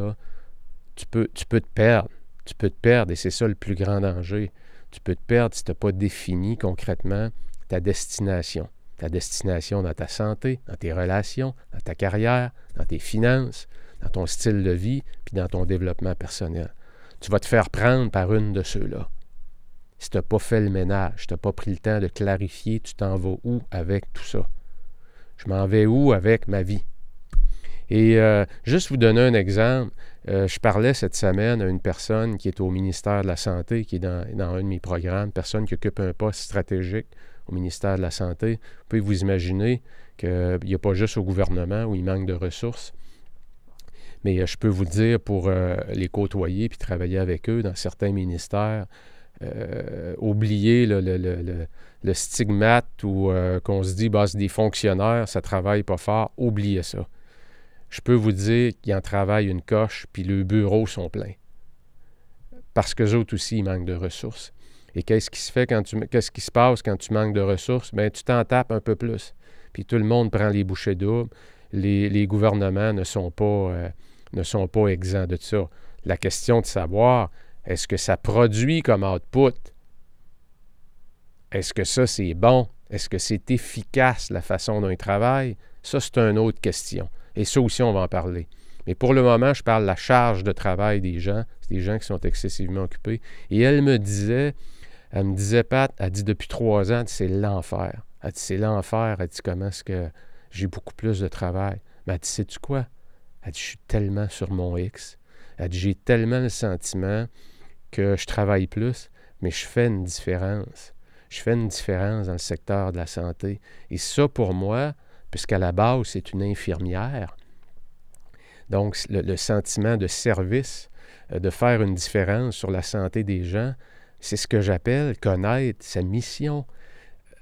A: tu peux, tu peux te perdre. Tu peux te perdre et c'est ça le plus grand danger. Tu peux te perdre si tu n'as pas défini concrètement ta destination. Ta destination dans ta santé, dans tes relations, dans ta carrière, dans tes finances, dans ton style de vie, puis dans ton développement personnel. Tu vas te faire prendre par une de ceux-là si tu n'as pas fait le ménage, tu n'as pas pris le temps de clarifier, tu t'en vas où avec tout ça? Je m'en vais où avec ma vie? Et euh, juste vous donner un exemple, euh, je parlais cette semaine à une personne qui est au ministère de la Santé, qui est dans, dans un de mes programmes, personne qui occupe un poste stratégique au ministère de la Santé. Vous pouvez vous imaginer qu'il n'y a pas juste au gouvernement où il manque de ressources. Mais euh, je peux vous dire, pour les côtoyer puis travailler avec eux dans certains ministères, euh, oublier le, stigmate ou euh, qu'on se dit, bah, c'est des fonctionnaires, ça travaille pas fort. Oubliez ça. Je peux vous dire qu'ils en travaillent une coche, puis le bureau sont pleins. Parce que autres aussi, ils manquent de ressources. Et qu'est-ce qui se fait quand tu qu'est-ce qui se passe quand tu manques de ressources? Bien, tu t'en tapes un peu plus. Puis tout le monde prend les bouchées doubles. Les, gouvernements ne sont pas euh, ne sont pas exempts de ça. La question de savoir est-ce que ça produit comme output? Est-ce que ça, c'est bon? Est-ce que c'est efficace la façon dont ils travaillent? Ça, c'est une autre question. Et ça aussi, on va en parler. Mais pour le moment, je parle de la charge de travail des gens. C'est des gens qui sont excessivement occupés. Et elle me disait, elle me disait, Pat, elle dit depuis trois ans, c'est l'enfer. Elle dit, c'est l'enfer. Elle dit, comment est-ce que j'ai beaucoup plus de travail? Mais elle dit, sais-tu quoi? Elle dit, je suis tellement sur mon X. Elle dit, j'ai tellement le sentiment que je travaille plus, mais je fais une différence. Je fais une différence dans le secteur de la santé. Et ça, pour moi, puisqu'à la base, c'est une infirmière, donc le, sentiment de service, euh, de faire une différence sur la santé des gens, c'est ce que j'appelle connaître sa mission,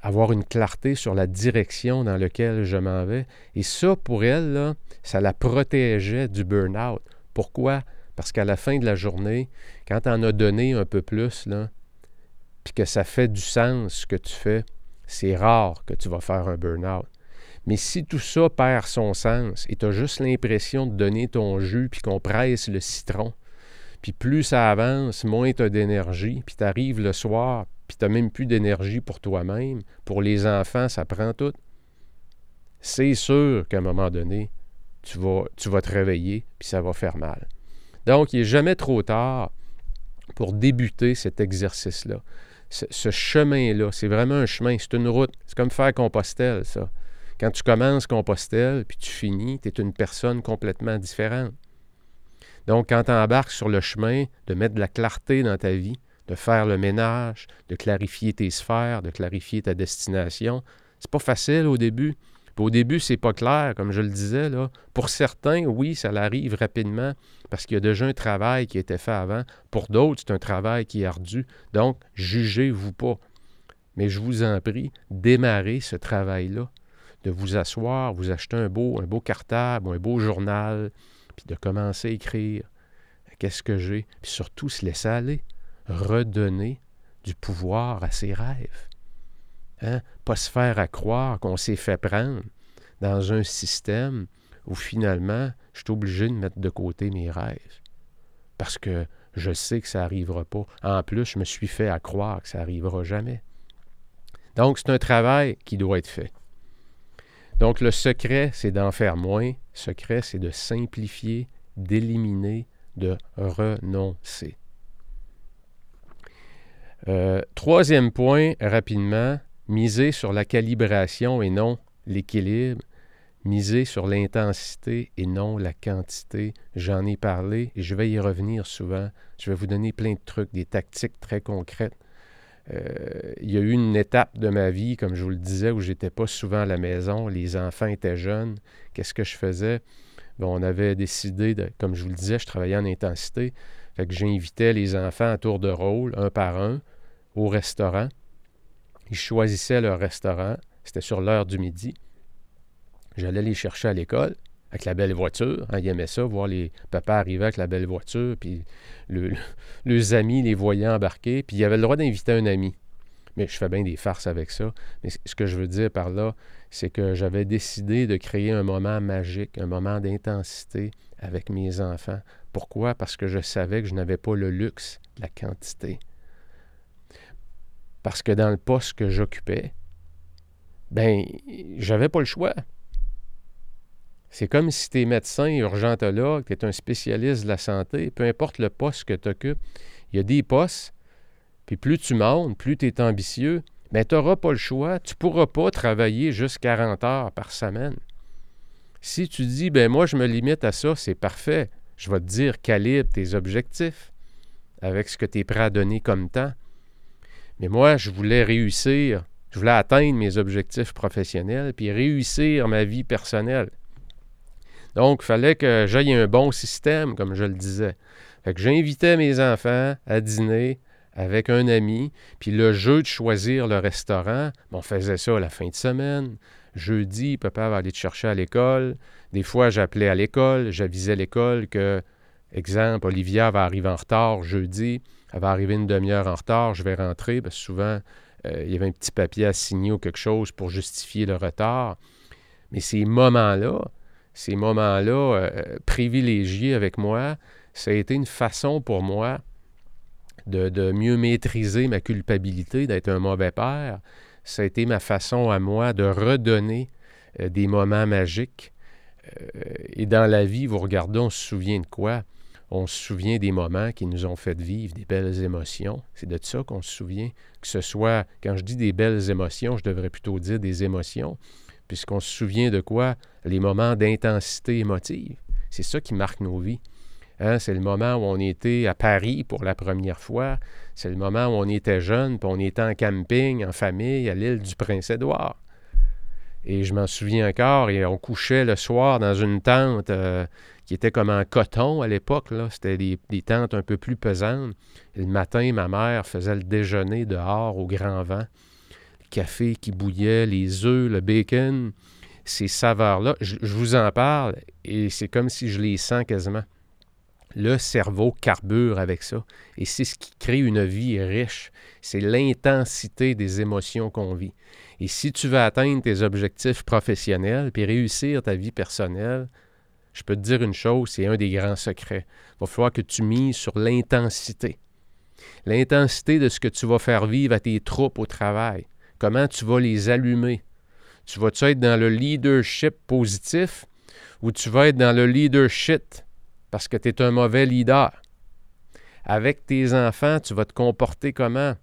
A: avoir une clarté sur la direction dans laquelle je m'en vais. Et ça, pour elle, ça la protégeait du burn-out. Pourquoi? Parce qu'à la fin de la journée, quand tu en as donné un peu plus, puis que ça fait du sens ce que tu fais, c'est rare que tu vas faire un burn-out. Mais si tout ça perd son sens et tu as juste l'impression de donner ton jus puis qu'on presse le citron, puis plus ça avance, moins tu as d'énergie, puis tu arrives le soir, puis tu n'as même plus d'énergie pour toi-même, pour les enfants, ça prend tout. C'est sûr qu'à un moment donné, tu vas, tu vas te réveiller, puis ça va faire mal. Donc, il n'est jamais trop tard pour débuter cet exercice-là. Ce, chemin-là, c'est vraiment un chemin, c'est une route. C'est comme faire Compostelle, ça. Quand tu commences Compostelle, puis tu finis, tu es une personne complètement différente. Donc, quand tu embarques sur le chemin de mettre de la clarté dans ta vie, de faire le ménage, de clarifier tes sphères, de clarifier ta destination, c'est pas facile au début au début, c'est pas clair, comme je le disais. Pour certains, oui, ça arrive rapidement parce qu'il y a déjà un travail qui a été fait avant. Pour d'autres, c'est un travail qui est ardu. Donc, jugez-vous pas. Mais je vous en prie, démarrez ce travail-là. de vous asseoir, vous acheter un beau, un beau cartable ou un beau journal, puis de commencer à écrire qu'est-ce que j'ai, puis surtout se laisser aller, redonner du pouvoir à ses rêves. Hein? Pas se faire à croire qu'on s'est fait prendre dans un système où finalement, je suis obligé de mettre de côté mes rêves. Parce que je sais que ça n'arrivera pas. En plus, je me suis fait à croire que ça n'arrivera jamais. Donc, c'est un travail qui doit être fait. Donc, le secret, c'est d'en faire moins. Le secret, c'est de simplifier, d'éliminer, de renoncer. Euh, troisième point, rapidement, miser sur la calibration et non l'équilibre. Miser sur l'intensité et non la quantité. J'en ai parlé et je vais y revenir souvent. Je vais vous donner plein de trucs, des tactiques très concrètes. Euh, il y a eu une étape de ma vie, comme je vous le disais, où j'étais pas souvent à la maison. Les enfants étaient jeunes. Qu'est-ce que je faisais? On avait décidé, comme je vous le disais, je travaillais en intensité. Que j'invitais les enfants à tour de rôle, un par un, au restaurant. Ils choisissaient leur restaurant. C'était sur l'heure du midi. J'allais les chercher à l'école avec la belle voiture. Hein, ils aimaient ça, voir les papas arriver avec la belle voiture, puis le, leurs amis les voyaient embarquer, puis ils avaient le droit d'inviter un ami. Mais je fais bien des farces avec ça. Mais ce que je veux dire par là, c'est que j'avais décidé de créer un moment magique, un moment d'intensité avec mes enfants. Pourquoi? Parce que je savais que je n'avais pas le luxe, la quantité. Parce que dans le poste que j'occupais, ben, j'avais pas le choix. C'est comme si tu es médecin, urgentologue, tu es un spécialiste de la santé, peu importe le poste que tu occupes, il y a des postes, puis plus tu montes, plus tu es ambitieux, mais tu n'auras pas le choix. Tu ne pourras pas travailler juste 40 heures par semaine. Si tu dis, ben moi, je me limite à ça, c'est parfait. Je vais te dire, calibre tes objectifs avec ce que tu es prêt à donner comme temps. Mais moi, je voulais réussir, je voulais atteindre mes objectifs professionnels, puis réussir ma vie personnelle. Donc, il fallait que j'aille un bon système, comme je le disais. Fait que j'invitais mes enfants à dîner avec un ami, puis le jeu de choisir le restaurant, on faisait ça la fin de semaine. Jeudi, papa va aller te chercher à l'école. Des fois, j'appelais à l'école, j'avisais l'école que, exemple, Olivia va arriver en retard jeudi, elle va arriver une demi-heure en retard, je vais rentrer, parce souvent, euh, il y avait un petit papier à signer ou quelque chose pour justifier le retard. Mais ces moments-là, ces moments-là euh, privilégiés avec moi, ça a été une façon pour moi de, mieux maîtriser ma culpabilité d'être un mauvais père. Ça a été ma façon à moi de redonner euh, des moments magiques. Et dans la vie, vous regardez, on se souvient de quoi? On se souvient des moments qui nous ont fait vivre des belles émotions. C'est de ça qu'on se souvient. Que ce soit, quand je dis des belles émotions, je devrais plutôt dire des émotions puisqu'on se souvient de quoi? Les moments d'intensité émotive. C'est ça qui marque nos vies. Hein? C'est le moment où on était à Paris pour la première fois. C'est le moment où on était jeune, puis on était en camping, en famille, à l'île du Prince-Édouard. Et je m'en souviens encore, et on couchait le soir dans une tente euh, qui était comme en coton à l'époque. C'était des, tentes un peu plus pesantes. Le matin, ma mère faisait le déjeuner dehors au grand vent café qui bouillait, les œufs, le bacon, ces saveurs-là, je, vous en parle et c'est comme si je les sens quasiment. Le cerveau carbure avec ça et c'est ce qui crée une vie riche. C'est l'intensité des émotions qu'on vit. Et si tu veux atteindre tes objectifs professionnels puis réussir ta vie personnelle, je peux te dire une chose, c'est un des grands secrets. Il va falloir que tu mises sur l'intensité. L'intensité de ce que tu vas faire vivre à tes troupes au travail. Comment tu vas les allumer? Tu vas-tu être dans le leadership positif ou tu vas être dans le leadership parce que tu es un mauvais leader? Avec tes enfants, tu vas te comporter comment?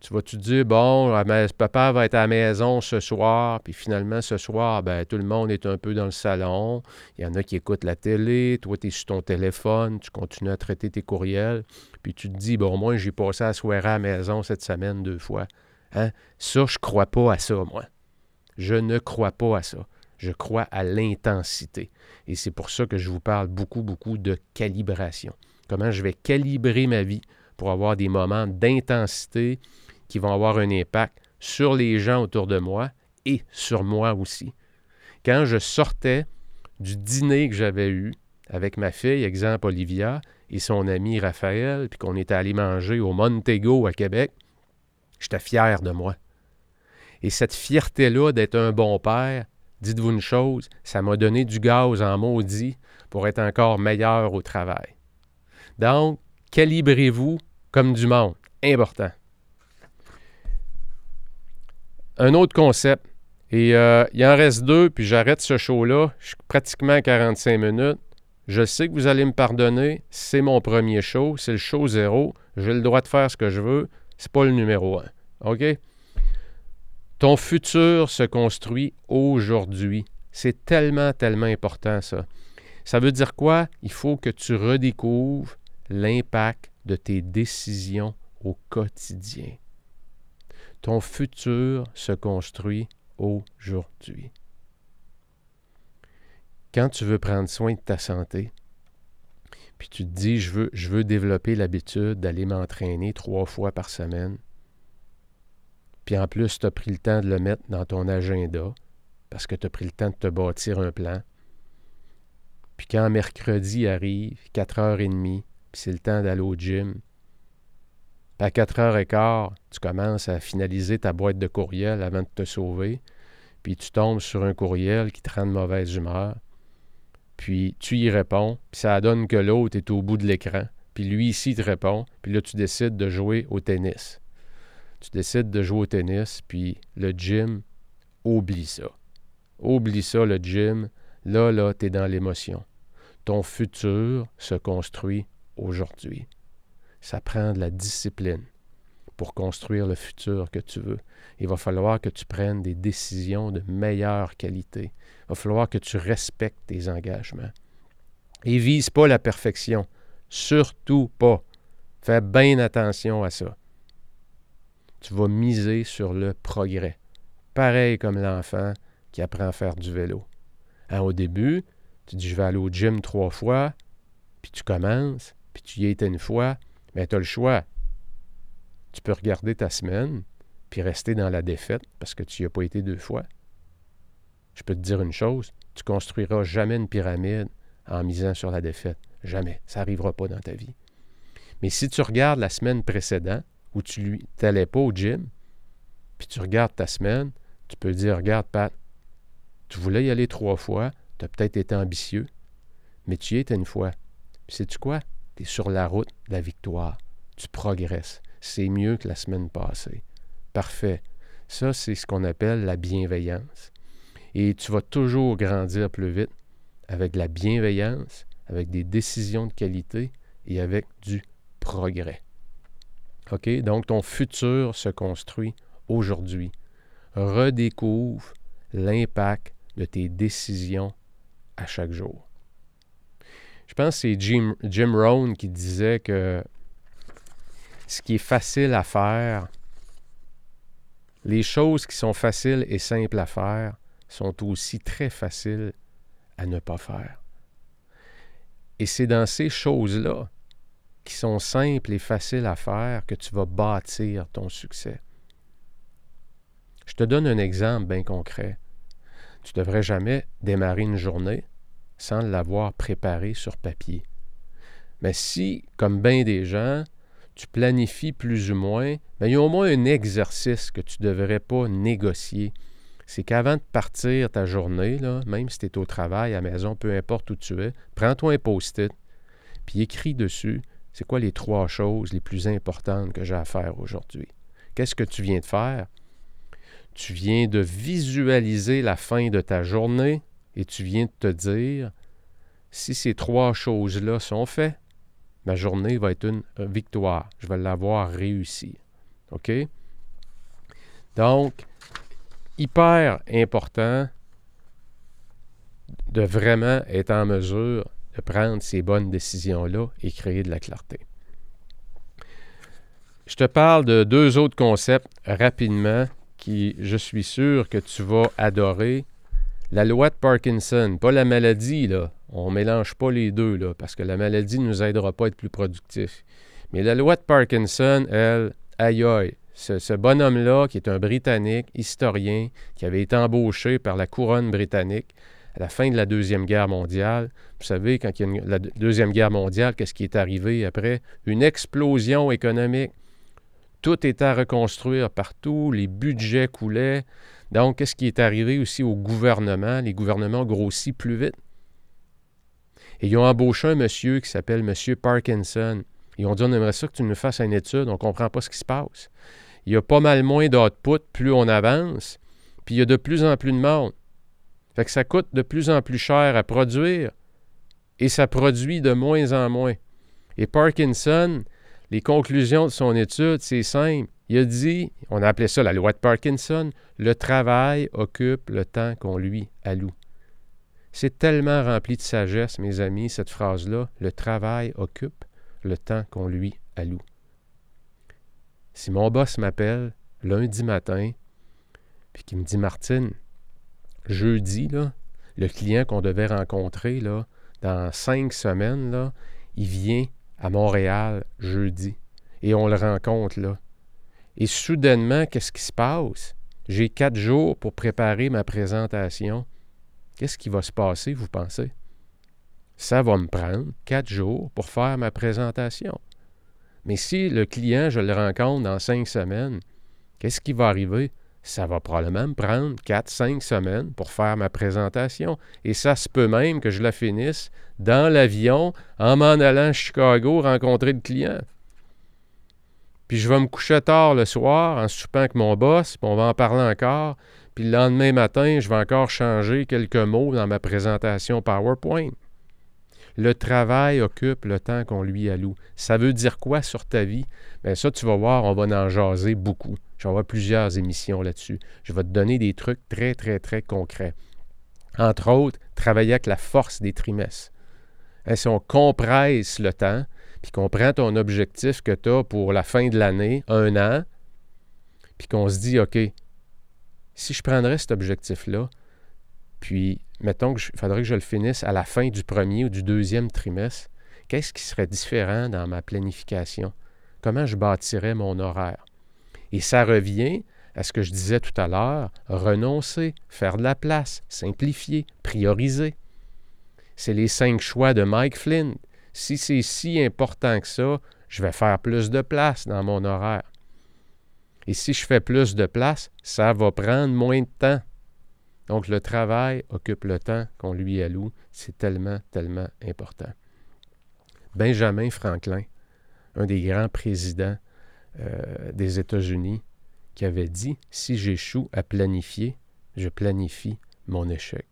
A: Tu vas-tu dire, bon, papa va être à la maison ce soir, puis finalement, ce soir, ben, tout le monde est un peu dans le salon. Il y en a qui écoutent la télé, toi, tu es sur ton téléphone, tu continues à traiter tes courriels, puis tu te dis, bon, moi, j'ai passé la soirée à la maison cette semaine deux fois. Hein? Ça, je crois pas à ça, moi. Je ne crois pas à ça. Je crois à l'intensité. Et c'est pour ça que je vous parle beaucoup, beaucoup de calibration. Comment je vais calibrer ma vie pour avoir des moments d'intensité qui vont avoir un impact sur les gens autour de moi et sur moi aussi. quand je sortais du dîner que j'avais eu avec ma fille, exemple Olivia, et son ami Raphaël, puis qu'on était allé manger au Montego à Québec, j'étais fier de moi. Et cette fierté-là d'être un bon père, dites-vous une chose, ça m'a donné du gaz en maudit pour être encore meilleur au travail. Donc, calibrez-vous comme du monde. Important. Un autre concept, et euh, il en reste deux, puis j'arrête ce show-là. Je suis pratiquement à 45 minutes. Je sais que vous allez me pardonner. C'est mon premier show. C'est le show zéro. J'ai le droit de faire ce que je veux. C'est pas le numéro un. OK? Ton futur se construit aujourd'hui. C'est tellement, tellement important, ça. Ça veut dire quoi? Il faut que tu redécouvres l'impact de tes décisions au quotidien. Ton futur se construit aujourd'hui. Quand tu veux prendre soin de ta santé, puis tu te dis, je veux, développer l'habitude d'aller m'entraîner trois fois par semaine, puis en plus, tu as pris le temps de le mettre dans ton agenda, parce que tu as pris le temps de te bâtir un plan. Puis quand mercredi arrive, 4h30, puis c'est le temps d'aller au gym, à 4h15, tu commences à finaliser ta boîte de courriel avant de te sauver, puis tu tombes sur un courriel qui te rend de mauvaise humeur, puis tu y réponds, puis ça donne que l'autre est au bout de l'écran, puis lui ici te répond, puis là tu décides de jouer au tennis. Tu décides de jouer au tennis, puis le gym, oublie ça. Oublie ça, le gym. Là, là, tu es dans l'émotion. Ton futur se construit aujourd'hui. Ça prend de la discipline pour construire le futur que tu veux. Il va falloir que tu prennes des décisions de meilleure qualité. Il va falloir que tu respectes tes engagements. Et vise pas la perfection. Surtout pas. Fais bien attention à ça. Tu vas miser sur le progrès. Pareil comme l'enfant qui apprend à faire du vélo. Hein, au début, tu dis je vais aller au gym trois fois, puis tu commences, puis tu y étais une fois, mais tu as le choix. Tu peux regarder ta semaine, puis rester dans la défaite parce que tu n'y as pas été deux fois. Je peux te dire une chose, tu construiras jamais une pyramide en misant sur la défaite. Jamais. Ça n'arrivera pas dans ta vie. Mais si tu regardes la semaine précédente, où tu n'allais pas au gym, puis tu regardes ta semaine, tu peux dire, regarde Pat, tu voulais y aller trois fois, tu as peut-être été ambitieux, mais tu y étais une fois. Puis sais-tu quoi? Tu es sur la route de la victoire. Tu progresses. C'est mieux que la semaine passée. Parfait. Ça, c'est ce qu'on appelle la bienveillance. Et tu vas toujours grandir plus vite avec la bienveillance, avec des décisions de qualité et avec du progrès. OK? Donc, ton futur se construit aujourd'hui. Redécouvre l'impact de tes décisions à chaque jour. Je pense que c'est Jim, Jim Rohn qui disait que ce qui est facile à faire, les choses qui sont faciles et simples à faire sont aussi très faciles à ne pas faire. Et c'est dans ces choses-là qui sont simples et faciles à faire que tu vas bâtir ton succès. Je te donne un exemple bien concret. Tu ne devrais jamais démarrer une journée sans l'avoir préparée sur papier. Mais si, comme bien des gens, tu planifies plus ou moins, mais il y a au moins un exercice que tu ne devrais pas négocier. C'est qu'avant de partir ta journée, même si tu es au travail, à la maison, peu importe où tu es, prends-toi un post-it, puis écris dessus c'est quoi les trois choses les plus importantes que j'ai à faire aujourd'hui? Qu'est-ce que tu viens de faire? Tu viens de visualiser la fin de ta journée et tu viens de te dire, si ces trois choses-là sont faites, ma journée va être une victoire. Je vais l'avoir réussi. OK? Donc, hyper important de vraiment être en mesure de prendre ces bonnes décisions-là et créer de la clarté. Je te parle de deux autres concepts rapidement qui, je suis sûr que tu vas adorer. La loi de Parkinson, pas la maladie, là. On ne mélange pas les deux, là, parce que la maladie ne nous aidera pas à être plus productifs. Mais la loi de Parkinson, elle, aïe aïe, ce, bonhomme-là, qui est un Britannique, historien, qui avait été embauché par la couronne britannique la fin de la Deuxième Guerre mondiale. Vous savez, quand il y a la Deuxième Guerre mondiale, qu'est-ce qui est arrivé après? Une explosion économique. Tout était à reconstruire partout, les budgets coulaient. Donc, qu'est-ce qui est arrivé aussi au gouvernement? Les gouvernements grossissent plus vite. Et ils ont embauché un monsieur qui s'appelle M. Parkinson. Ils ont dit On aimerait ça que tu nous fasses une étude, on ne comprend pas ce qui se passe. Il y a pas mal moins d'output plus on avance, puis il y a de plus en plus de monde. Fait que ça coûte de plus en plus cher à produire et ça produit de moins en moins. Et Parkinson, les conclusions de son étude, c'est simple. Il a dit, on a appelé ça la loi de Parkinson, le travail occupe le temps qu'on lui alloue. C'est tellement rempli de sagesse, mes amis, cette phrase-là, le travail occupe le temps qu'on lui alloue. Si mon boss m'appelle lundi matin, puis qu'il me dit Martine, jeudi, le client qu'on devait rencontrer là, dans cinq semaines, il vient à Montréal jeudi. Et on le rencontre là. Et soudainement, qu'est-ce qui se passe? J'ai quatre jours pour préparer ma présentation. Qu'est-ce qui va se passer, vous pensez? Ça va me prendre quatre jours pour faire ma présentation. Mais si le client, je le rencontre dans cinq semaines, qu'est-ce qui va arriver? Ça va probablement me prendre quatre, cinq semaines pour faire ma présentation. Et ça se peut même que je la finisse dans l'avion en m'en allant à Chicago rencontrer le client. Puis je vais me coucher tard le soir en soupant avec mon boss, puis on va en parler encore. Puis le lendemain matin, je vais encore changer quelques mots dans ma présentation PowerPoint. Le travail occupe le temps qu'on lui alloue. Ça veut dire quoi sur ta vie? Bien, ça, tu vas voir, on va en jaser beaucoup. Je vais avoir plusieurs émissions là-dessus. Je vais te donner des trucs très, très, très concrets. Entre autres, travailler avec la force des trimestres. Hein, si on compresse le temps, puis qu'on prend ton objectif que tu as pour la fin de l'année, un an, puis qu'on se dit, OK, si je prendrais cet objectif-là, puis mettons qu'il faudrait que je le finisse à la fin du premier ou du deuxième trimestre, qu'est-ce qui serait différent dans ma planification? Comment je bâtirais mon horaire? Et ça revient à ce que je disais tout à l'heure, renoncer, faire de la place, simplifier, prioriser. C'est les cinq choix de Mike Flynn. Si c'est si important que ça, je vais faire plus de place dans mon horaire. Et si je fais plus de place, ça va prendre moins de temps. Donc le travail occupe le temps qu'on lui alloue. C'est tellement, tellement important. Benjamin Franklin, un des grands présidents euh, des États-Unis, qui avait dit, si j'échoue à planifier, je planifie mon échec.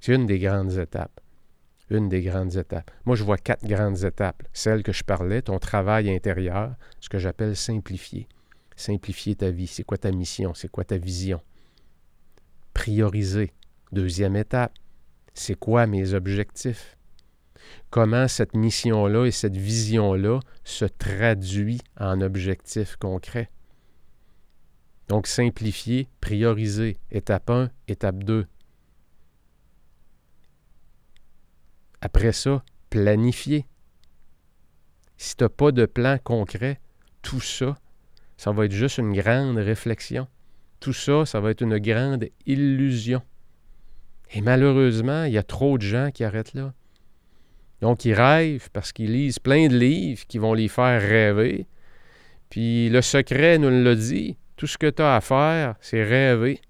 A: C'est une des grandes étapes. Une des grandes étapes. Moi, je vois quatre grandes étapes. Celle que je parlais, ton travail intérieur, ce que j'appelle simplifier. Simplifier ta vie. C'est quoi ta mission? C'est quoi ta vision? prioriser. Deuxième étape, c'est quoi mes objectifs? Comment cette mission-là et cette vision-là se traduit en objectifs concrets? Donc, simplifier, prioriser. Étape 1, étape 2. Après ça, planifier. Si tu n'as pas de plan concret, tout ça, ça va être juste une grande réflexion. Tout ça, ça va être une grande illusion. Et malheureusement, il y a trop de gens qui arrêtent là. Donc, ils rêvent parce qu'ils lisent plein de livres qui vont les faire rêver. Puis le secret nous l'a dit. Tout ce que tu as à faire, c'est rêver.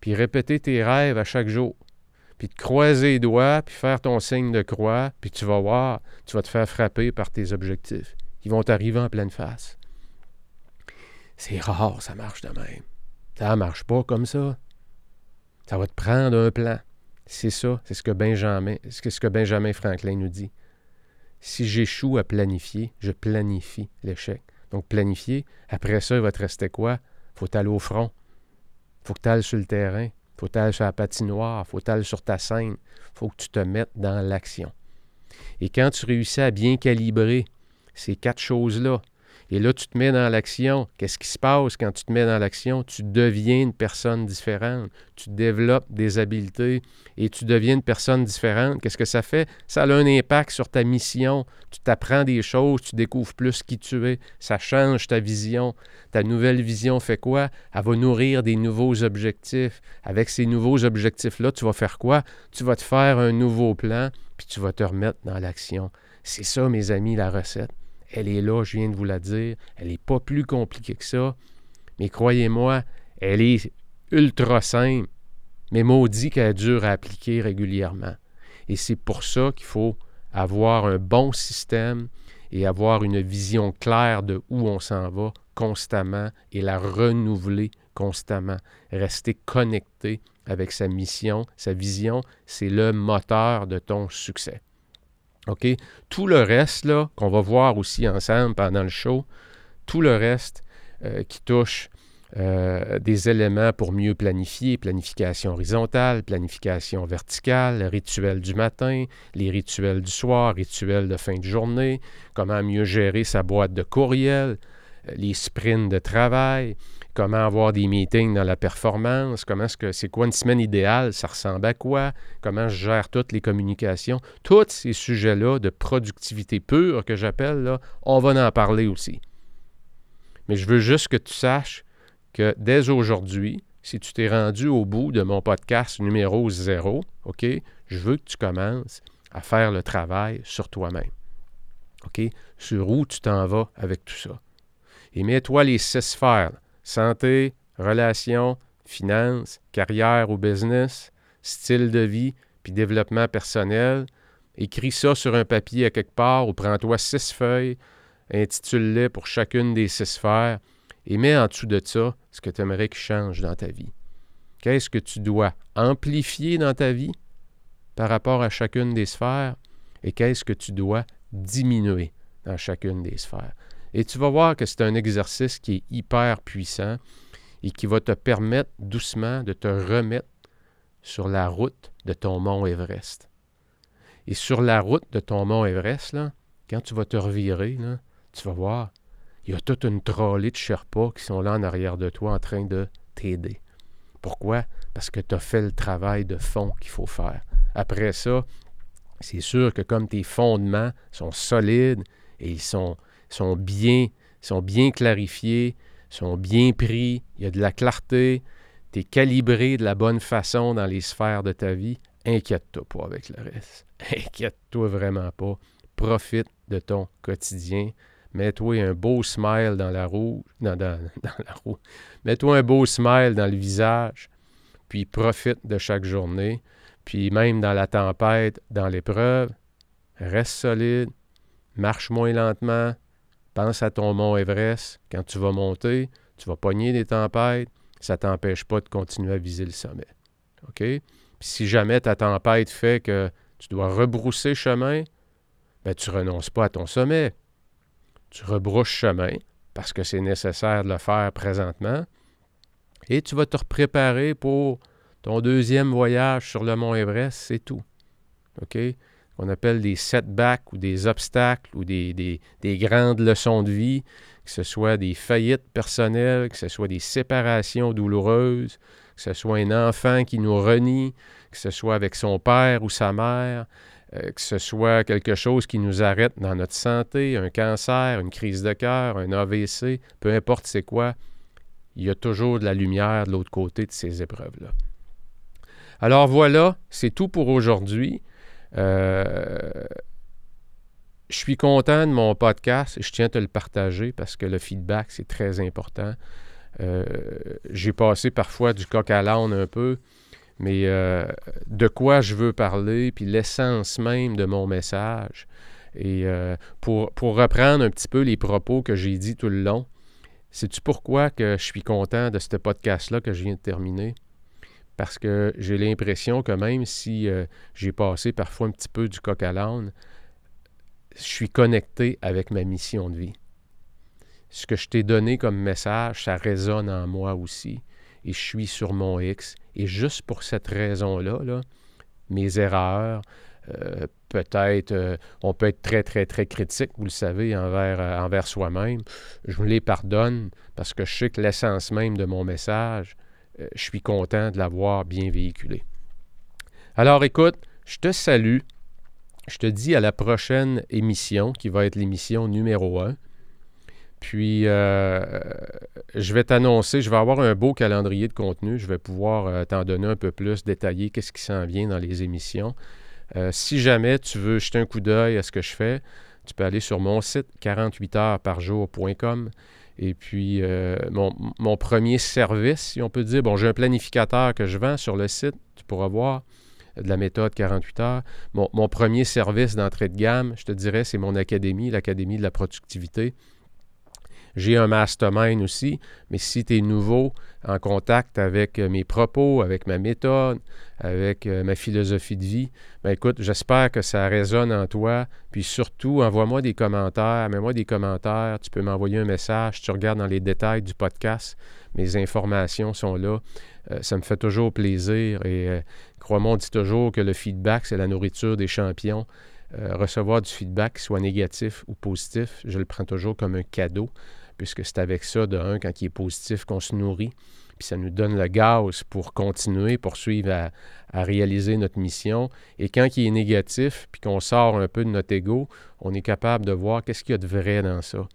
A: Puis répéter tes rêves à chaque jour. Puis te croiser les doigts, puis faire ton signe de croix, puis tu vas voir, tu vas te faire frapper par tes objectifs. Ils vont t'arriver en pleine face. C'est rare, ça marche de même. Ça ne marche pas comme ça. Ça va te prendre un plan. C'est ça, c'est ce que Benjamin, Franklin nous dit. Si j'échoue à planifier, je planifie l'échec. Donc planifier, après ça, il va te rester quoi? faut aller au front. faut que tu ailles sur le terrain. faut que tu ailles sur la patinoire. faut que tu ailles sur ta scène. faut que tu te mettes dans l'action. Et quand tu réussis à bien calibrer ces quatre choses-là, Et là, tu te mets dans l'action. Qu'est-ce qui se passe quand tu te mets dans l'action? Tu deviens une personne différente. Tu développes des habiletés et tu deviens une personne différente. Qu'est-ce que ça fait? Ça a un impact sur ta mission. Tu t'apprends des choses, tu découvres plus qui tu es. Ça change ta vision. Ta nouvelle vision fait quoi? Elle va nourrir des nouveaux objectifs. Avec ces nouveaux objectifs-là, tu vas faire quoi? Tu vas te faire un nouveau plan, puis tu vas te remettre dans l'action. C'est ça, mes amis, la recette. Elle est là, je viens de vous la dire. Elle n'est pas plus compliquée que ça. Mais croyez-moi, elle est ultra simple, mais maudit qu'elle dure à appliquer régulièrement. Et c'est pour ça qu'il faut avoir un bon système et avoir une vision claire de où on s'en va constamment et la renouveler constamment. Rester connecté avec sa mission, sa vision, c'est le moteur de ton succès. Tout le reste, qu'on va voir aussi ensemble pendant le show, tout le reste euh, qui touche euh, des éléments pour mieux planifier, planification horizontale, planification verticale, rituel du matin, les rituels du soir, rituels de fin de journée, comment mieux gérer sa boîte de courriel, euh, les sprints de travail, comment avoir des meetings dans la performance, comment est-ce que c'est quoi une semaine idéale, ça ressemble à quoi, comment je gère toutes les communications, tous ces sujets-là de productivité pure que j'appelle, on va en parler aussi. Mais je veux juste que tu saches que dès aujourd'hui, si tu t'es rendu au bout de mon podcast numéro 0, OK, je veux que tu commences à faire le travail sur toi-même. OK? Sur où tu t'en vas avec tout ça. Et mets-toi les six sphères santé, relations, finances, carrière ou business, style de vie, puis développement personnel. Écris ça sur un papier à quelque part ou prends-toi six feuilles, intitule-les pour chacune des six sphères et mets en dessous de ça ce que tu aimerais qu'il change dans ta vie. Qu'est-ce que tu dois amplifier dans ta vie par rapport à chacune des sphères et qu'est-ce que tu dois diminuer dans chacune des sphères? Et tu vas voir que c'est un exercice qui est hyper puissant et qui va te permettre doucement de te remettre sur la route de ton mont Everest. Et sur la route de ton mont Everest, là, quand tu vas te revirer, tu vas voir, il y a toute une trolley de Sherpas qui sont là en arrière de toi en train de t'aider. Pourquoi? Parce que tu as fait le travail de fond qu'il faut faire. Après ça, c'est sûr que comme tes fondements sont solides et ils sont sont bien, sont bien clarifiés, sont bien pris, il y a de la clarté, tu es calibré de la bonne façon dans les sphères de ta vie, inquiète-toi pas avec le reste. Inquiète-toi vraiment pas. Profite de ton quotidien. Mets-toi un beau smile dans la roue. dans la roue. Mets-toi un beau smile dans le visage. Puis profite de chaque journée. Puis même dans la tempête, dans l'épreuve, reste solide. Marche moins lentement. Pense à ton mont Everest. Quand tu vas monter, tu vas pogner des tempêtes. Ça ne t'empêche pas de continuer à viser le sommet. OK? Si jamais ta tempête fait que tu dois rebrousser chemin, bien, tu ne renonces pas à ton sommet. Tu rebrousses chemin parce que c'est nécessaire de le faire présentement. Et tu vas te préparer pour ton deuxième voyage sur le mont Everest, c'est tout. OK? Qu'on appelle des setbacks ou des obstacles ou des, des, grandes leçons de vie, que ce soit des faillites personnelles, que ce soit des séparations douloureuses, que ce soit un enfant qui nous renie, que ce soit avec son père ou sa mère, euh, que ce soit quelque chose qui nous arrête dans notre santé, un cancer, une crise de cœur, un AVC, peu importe c'est quoi, il y a toujours de la lumière de l'autre côté de ces épreuves-là. Alors voilà, c'est tout pour aujourd'hui. Euh, je suis content de mon podcast je tiens à te le partager parce que le feedback, c'est très important. Euh, j'ai passé parfois du coq à l'âne un peu, mais euh, de quoi je veux parler, puis l'essence même de mon message. Et pour, pour, reprendre un petit peu les propos que j'ai dit tout le long, sais-tu pourquoi que je suis content de ce podcast-là que je viens de terminer? Parce que j'ai l'impression que même si euh, j'ai passé parfois un petit peu du coq à l'âne, je suis connecté avec ma mission de vie. Ce que je t'ai donné comme message, ça résonne en moi aussi. Et je suis sur mon X. Et juste pour cette raison-là, là, mes erreurs, Euh, peut-être, euh, on peut être très, très, très critique, vous le savez, envers, envers soi-même. Je vous les pardonne parce que je sais que l'essence même de mon message, je suis content de l'avoir bien véhiculé. Alors écoute, je te salue. Je te dis à la prochaine émission, qui va être l'émission numéro 1. Puis, euh, je vais t'annoncer, je vais avoir un beau calendrier de contenu. Je vais pouvoir euh, t'en donner un peu plus détaillé, qu'est-ce qui s'en vient dans les émissions. Euh, si jamais tu veux jeter un coup d'œil à ce que je fais, tu peux aller sur mon site 48heuresparjour.com. Et puis, mon, mon, premier service, si on peut dire, bon, j'ai un planificateur que je vends sur le site, tu pourras voir de la méthode 48 heures. Mon premier service d'entrée de gamme, je te dirais, c'est mon académie, l'Académie de la productivité. J'ai un mastermind aussi, mais si tu es nouveau en contact avec euh, mes propos, avec ma méthode, avec euh, ma philosophie de vie, ben écoute, j'espère que ça résonne en toi. Puis surtout, envoie-moi des commentaires, mets-moi des commentaires. Tu peux m'envoyer un message. Tu regardes dans les détails du podcast. Mes informations sont là. Euh, ça me fait toujours plaisir et crois-moi, on dit toujours que le feedback, c'est la nourriture des champions. recevoir du feedback, soit négatif ou positif, je le prends toujours comme un cadeau puisque c'est avec ça, de un, quand il est positif, qu'on se nourrit. Puis ça nous donne le gaz pour continuer, poursuivre à, réaliser notre mission. Et quand il est négatif, puis qu'on sort un peu de notre ego, on est capable de voir qu'est-ce qu'il y a de vrai dans ça.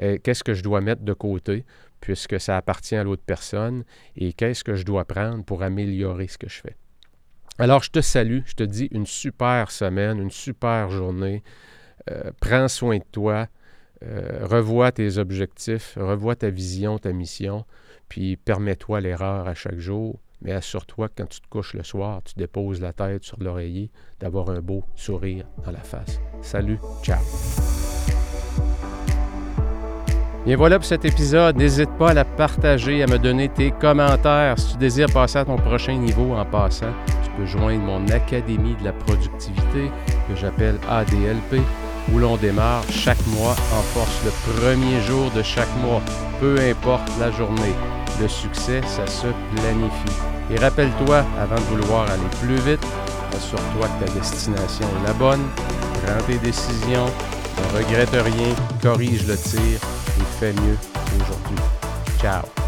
A: Euh, qu'est-ce que je dois mettre de côté, puisque ça appartient à l'autre personne, et qu'est-ce que je dois prendre pour améliorer ce que je fais. Alors, je te salue, je te dis une super semaine, une super journée. Euh, prends soin de toi. Euh, revois tes objectifs, revois ta vision, ta mission, puis permets-toi l'erreur à chaque jour, mais assure-toi que quand tu te couches le soir, tu déposes la tête sur l'oreiller, d'avoir un beau sourire dans la face. Salut, ciao. Bien voilà pour cet épisode. N'hésite pas à la partager, à me donner tes commentaires. Si tu désires passer à ton prochain niveau en passant, tu peux joindre mon Académie de la productivité que j'appelle ADLP où l'on démarre chaque mois en force le premier jour de chaque mois, peu importe la journée. Le succès, ça se planifie. Et rappelle-toi, avant de vouloir aller plus vite, assure-toi que ta destination est la bonne, prends tes décisions, ne regrette rien, corrige le tir et fais mieux aujourd'hui. Ciao!